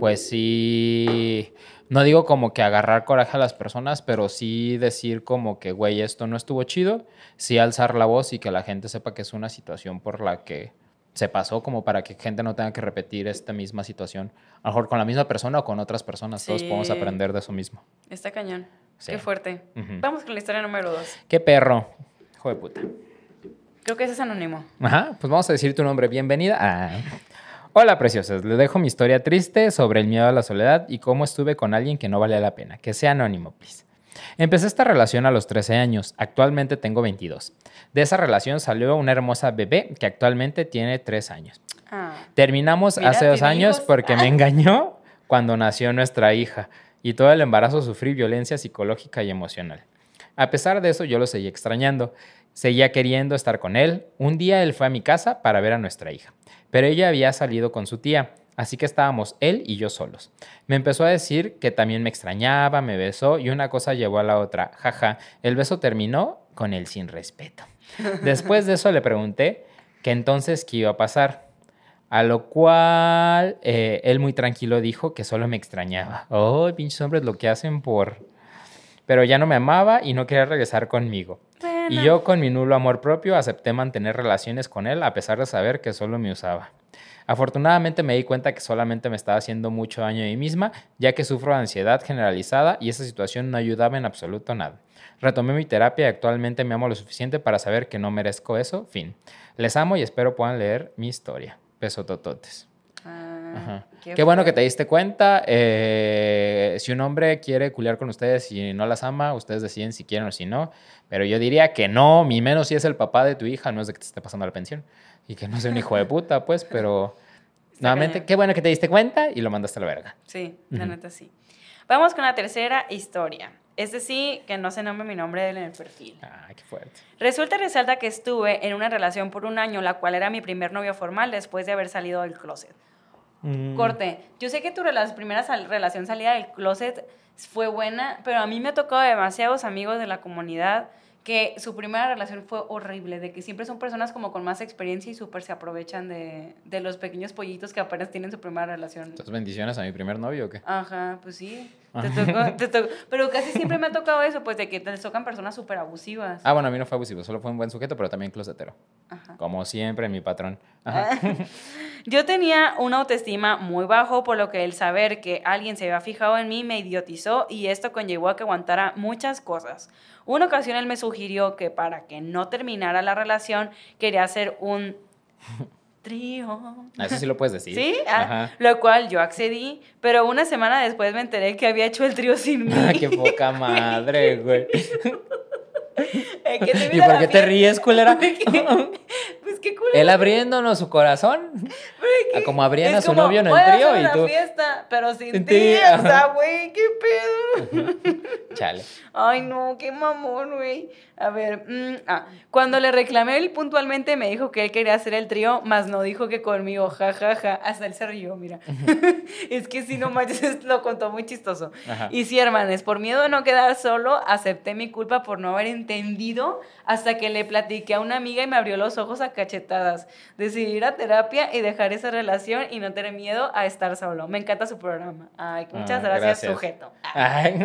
pues sí, no digo como que agarrar coraje a las personas, pero sí decir como que, güey, esto no estuvo chido, sí alzar la voz y que la gente sepa que es una situación por la que se pasó como para que gente no tenga que repetir esta misma situación, a lo mejor con la misma persona o con otras personas, todos podemos aprender de eso mismo. Está cañón. Sí. Qué fuerte. Vamos con la historia número dos. Qué perro, hijo de puta. Creo que ese es anónimo. Ajá, pues vamos a decir tu nombre. Bienvenida. Hola, preciosas. Les dejo mi historia triste sobre el miedo a la soledad y cómo estuve con alguien que no valía la pena. Que sea anónimo, please. Empecé esta relación a los 13 años. Actualmente tengo 22. De esa relación salió una hermosa bebé que actualmente tiene 3 años. Ah. Terminamos Mira, hace dos años hijos. porque me engañó cuando nació nuestra hija y todo el embarazo sufrí violencia psicológica y emocional. A pesar de eso, yo lo seguía extrañando. Seguía queriendo estar con él. Un día él fue a mi casa para ver a nuestra hija, pero ella había salido con su tía, así que estábamos él y yo solos. Me empezó a decir que también me extrañaba, me besó y una cosa llevó a la otra. Jaja, el beso terminó con él sin respeto. Después de eso le pregunté que entonces qué iba a pasar. A lo cual eh, él muy tranquilo dijo que solo me extrañaba. Oh, pinches hombres lo que hacen por... Pero ya no me amaba y no quería regresar conmigo. Y yo con mi nulo amor propio acepté mantener relaciones con él a pesar de saber que solo me usaba. Afortunadamente me di cuenta que solamente me estaba haciendo mucho daño a mí misma, ya que sufro de ansiedad generalizada y esa situación no ayudaba en absoluto nada. Retomé mi terapia y actualmente me amo lo suficiente para saber que no merezco eso. Fin. Les amo y espero puedan leer mi historia. Beso tototes. Ah, Ajá. Qué, bueno que te diste cuenta. eh, si un hombre quiere culiar con ustedes y no las ama, ustedes deciden si quieren o si no. Pero yo diría que no, mi menos si es el papá de tu hija, no es de que te esté pasando la pensión. Y que no sea un hijo de puta, pues, pero... Está Nuevamente, cañón. qué bueno que te diste cuenta y lo mandaste a la verga. Sí, la Ujú. neta sí. Vamos con la tercera historia. Es decir, que no se nombre mi nombre en el perfil. Ay, qué fuerte. Resulta y resalta que estuve en una relación por un año, la cual era mi primer novio formal después de haber salido del closet. Mm. Corte, yo sé que tu primera sal- relación salida del closet fue buena, pero a mí me ha tocado demasiados amigos de la comunidad que su primera relación fue horrible, de que siempre son personas como con más experiencia y súper se aprovechan de, de los pequeños pollitos que apenas tienen su primera relación. Entonces, bendiciones a mi primer novio o qué? Ajá, pues sí. Te tocó- te tocó- Pero casi siempre me ha tocado eso, pues de que te tocan personas súper abusivas. Ah, bueno, a mí no fue abusivo, solo fue un buen sujeto, pero también closetero. Ajá. Como siempre, mi patrón. Ajá. Yo tenía una autoestima muy bajo, por lo que el saber que alguien se había fijado en mí me idiotizó y esto conllevó a que aguantara muchas cosas. Una ocasión él me sugirió que para que no terminara la relación quería hacer un trío. Ah, Eso sí lo puedes decir. ¿Sí? Ah, Ajá. lo cual yo accedí, pero una semana después me enteré que había hecho el trío sin mí. Ah, qué poca madre, güey. Eh, te ¿Y por qué te ríes, culera? Pues qué culo. Él abriéndonos su corazón. a como abrían a su como, novio en el voy a trío hacer y una tú. fiesta, pero sin Sin ti. O sea, güey, qué pedo. Chale. Ay, no, qué mamón, güey. A ver, mm, ah, cuando le reclamé él puntualmente me dijo que él quería hacer el trío, mas no dijo que conmigo, ja, ja, ja. Hasta él se rió, mira. es que si no manches, lo contó muy chistoso. Ajá. Y sí, hermanes, por miedo de no quedar solo, acepté mi culpa por no haber entendido hasta que le platiqué a una amiga y me abrió los ojos a cachetadas. Decidí ir a terapia y dejar esa relación y no tener miedo a estar solo. Me encanta su programa. Ay, muchas Ah, gracias, gracias. sujeto. Ay,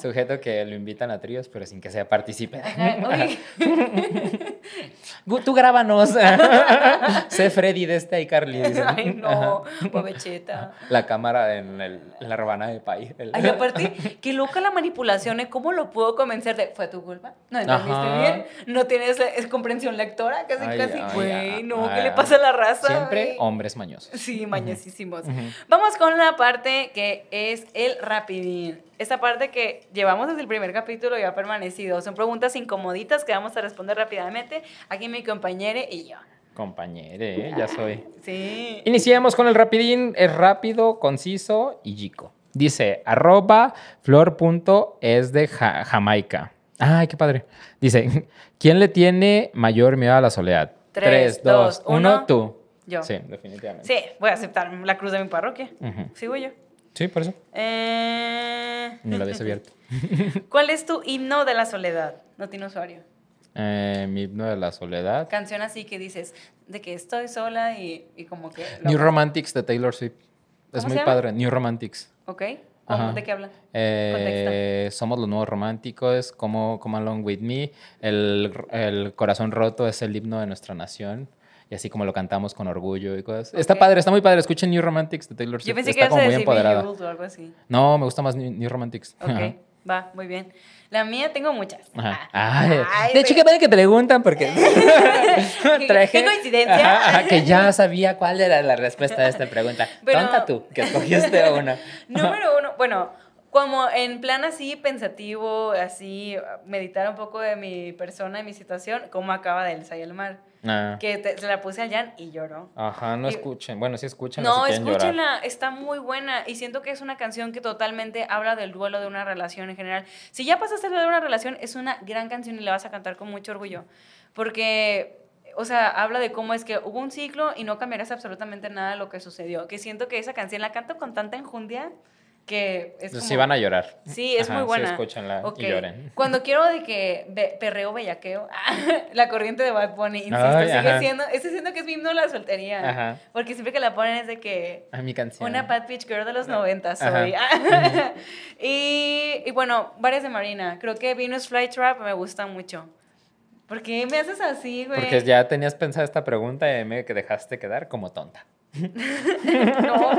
Sujeto que lo invitan a tríos, pero sin que sea partícipe. Tú grábanos. sé Freddy de este iCarly. dicen. Ay, no, pobecheta. La cámara en, el- en la rebana de pay. El- Ay, aparte, qué loca la manipulación, ¿eh? ¿Cómo lo puedo convencer de, fue tu culpa? ¿No entendiste bien? ¿No tienes es comprensión lectora? Casi, Ay, casi. Güey, ay, no, ¿qué le pasa a la raza? Siempre hombres mañosos. Sí, mañosísimos. Vamos con la parte que es el rapidín. Esta parte que llevamos desde el primer capítulo y ha permanecido. Son preguntas incomoditas que vamos a responder rápidamente. Aquí mi compañera y yo. Compañere, ¿eh? ya soy. Sí. Iniciemos con el rapidín. Es rápido, conciso y chico. Dice, arroba flor.es de Ja- Jamaica. Ay, qué padre. Dice, ¿quién le tiene mayor miedo a la soledad? Tres, dos, uno. tú. Yo. Sí, definitivamente. Sí, voy a aceptar la cruz de mi parroquia. Ujú. Sigo yo. Sí, por eso. Eh... Ni lo habías abierto. ¿Cuál es tu himno de la soledad? No tiene usuario. Eh, mi himno de la soledad. Canción así que dices de que estoy sola y, y como que... New Romantics de Taylor Swift. Es ¿Cómo muy padre. New Romantics. ¿Ok? ¿De qué hablan? Eh, somos los nuevos románticos, como Come Along With Me. El, el corazón roto es el himno de nuestra nación. Y así como lo cantamos con orgullo y cosas. Está Ok. padre, está muy padre. Escuchen New Romantics de Taylor Swift. Yo pensé que está a como muy empoderada. O algo así. No, me gusta más New, New Romantics. Ok, Ajá. va, muy bien. La mía tengo muchas. Ajá. Ah, Ay, ay, de hecho, qué padre que preguntan porque ¿Qué- qué coincidencia? Ajá, que ya sabía cuál era la respuesta a esta pregunta. Pero- Tonta tú, que escogiste una. Número uno, bueno, como en plan así pensativo, así meditar un poco de mi persona, de mi situación, como acaba de Elsa y el mar. Ah. Que te- se la puse a Jan y lloró. Ajá, no Y- escuchen. Bueno, sí escuchen. No, si llorar. escúchenla, está muy buena y siento que es una canción que totalmente habla del duelo de una relación en general. Si ya pasaste el duelo de una relación, es una gran canción y la vas a cantar con mucho orgullo, porque, o sea, habla de cómo es que hubo un ciclo y no cambiarás absolutamente nada de lo que sucedió. Que siento que esa canción la canto con tanta enjundia que es Sí como- van a llorar. Sí, es Ajá, muy buena. Sí, escúchenla Ok. y lloren. Cuando quiero de que be- perreo bellaqueo, la corriente de Bad Bunny, insisto, Ay, sigue ajá. siendo, ese siento que es mi himno la soltería. Ajá. Porque siempre que la ponen es de que A mi canción. una Bad Bitch Girl de los 90 Ajá. soy. y, y bueno, varias de Marina. Creo que Venus Flytrap me gusta mucho. ¿Por qué me haces así, güey? Porque ya tenías pensada esta pregunta y me dejaste quedar como tonta. No,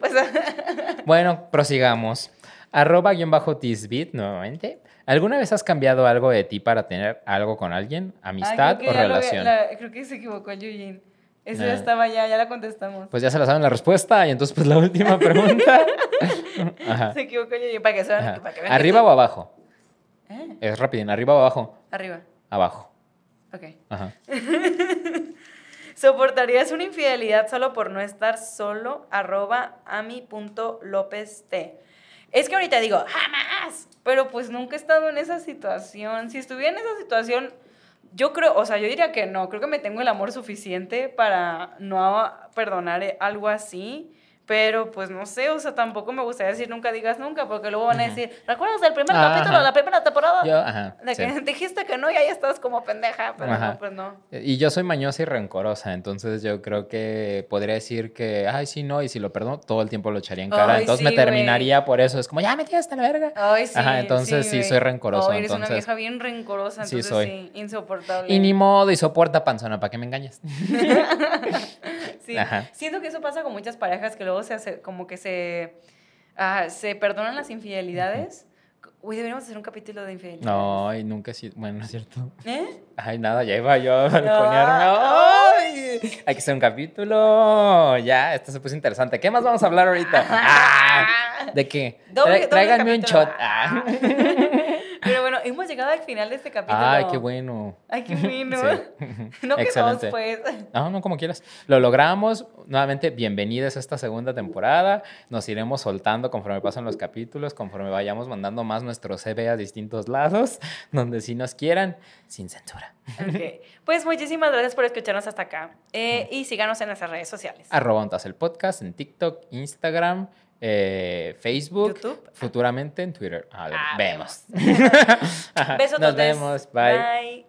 pues Bueno, prosigamos. Arroba guion bajo tisbit nuevamente. ¿Alguna vez has cambiado algo de ti para tener algo con alguien? ¿Amistad o relación? la- creo que se equivocó Eugene. Eso ya estaba ya, ya la contestamos. Pues ya se la saben la respuesta y entonces pues la última pregunta. Ajá. Se equivocó el Eugene. Para que, sepan- Ajá. para que vean que ¿Arriba o abajo? ¿Eh? Es rapidín. ¿Arriba o abajo? Arriba. Abajo. Ok. Ajá. ¿Soportarías una infidelidad solo por no estar solo? Arroba ami.lopest. Es que ahorita digo, jamás. Pero pues nunca he estado en esa situación. Si estuviera en esa situación, yo creo, o sea, yo diría que no. Creo que me tengo el amor suficiente para no perdonar algo así. Pero pues no sé, o sea, tampoco me gustaría decir nunca digas nunca, porque luego van a decir, ¿recuerdas del primer Ajá. capítulo de la primera temporada? Yo, ajá. de que sí. dijiste que no y ahí estás como pendeja, pero Ajá. no, pues no. Y yo soy mañosa y rencorosa, entonces yo creo que podría decir que, ay, sí, no, y si lo perdono, todo el tiempo lo echaría en cara. Ay, entonces sí, me terminaría por eso. Es como, ya me tiraste a la verga. Ay, sí. Ajá, entonces sí soy rencoroso, Ay, eres una entonces- vieja bien rencorosa, Sí, entonces soy. sí, insoportable. Y ni modo, y soporta panzona, ¿para qué me engañas? Sí. Ajá. Siento que eso pasa con muchas parejas que luego se hace, como que se, ah, se perdonan las infidelidades. Uy, deberíamos hacer un capítulo de infidelidades. No, y nunca sido, bueno, no es cierto. ¿Eh? Ay, nada, ya iba yo a balconearme. Ay, hay que hacer un capítulo. Ya, esto se puso interesante. ¿Qué más vamos a hablar ahorita? Ah, ¿De qué? Doble- Tra- doble Tráiganme un shot. Ah. Hemos llegado al final de este capítulo. Ay, qué bueno. Ay, qué bueno. Sí. No Excelente. pues. No, no, como quieras. Lo logramos. Nuevamente, bienvenidos a esta segunda temporada. Nos iremos soltando conforme pasan los capítulos, conforme vayamos mandando más nuestro CV a distintos lados, donde sí nos quieran, sin censura. Ok. Pues muchísimas gracias por escucharnos hasta acá. Eh, y síganos en nuestras redes sociales. Arroba Ontas el podcast en TikTok, Instagram, eh, Facebook, YouTube. futuramente en Twitter. Ah, Ah, vemos. Besos Nos vemos. Bye. Bye.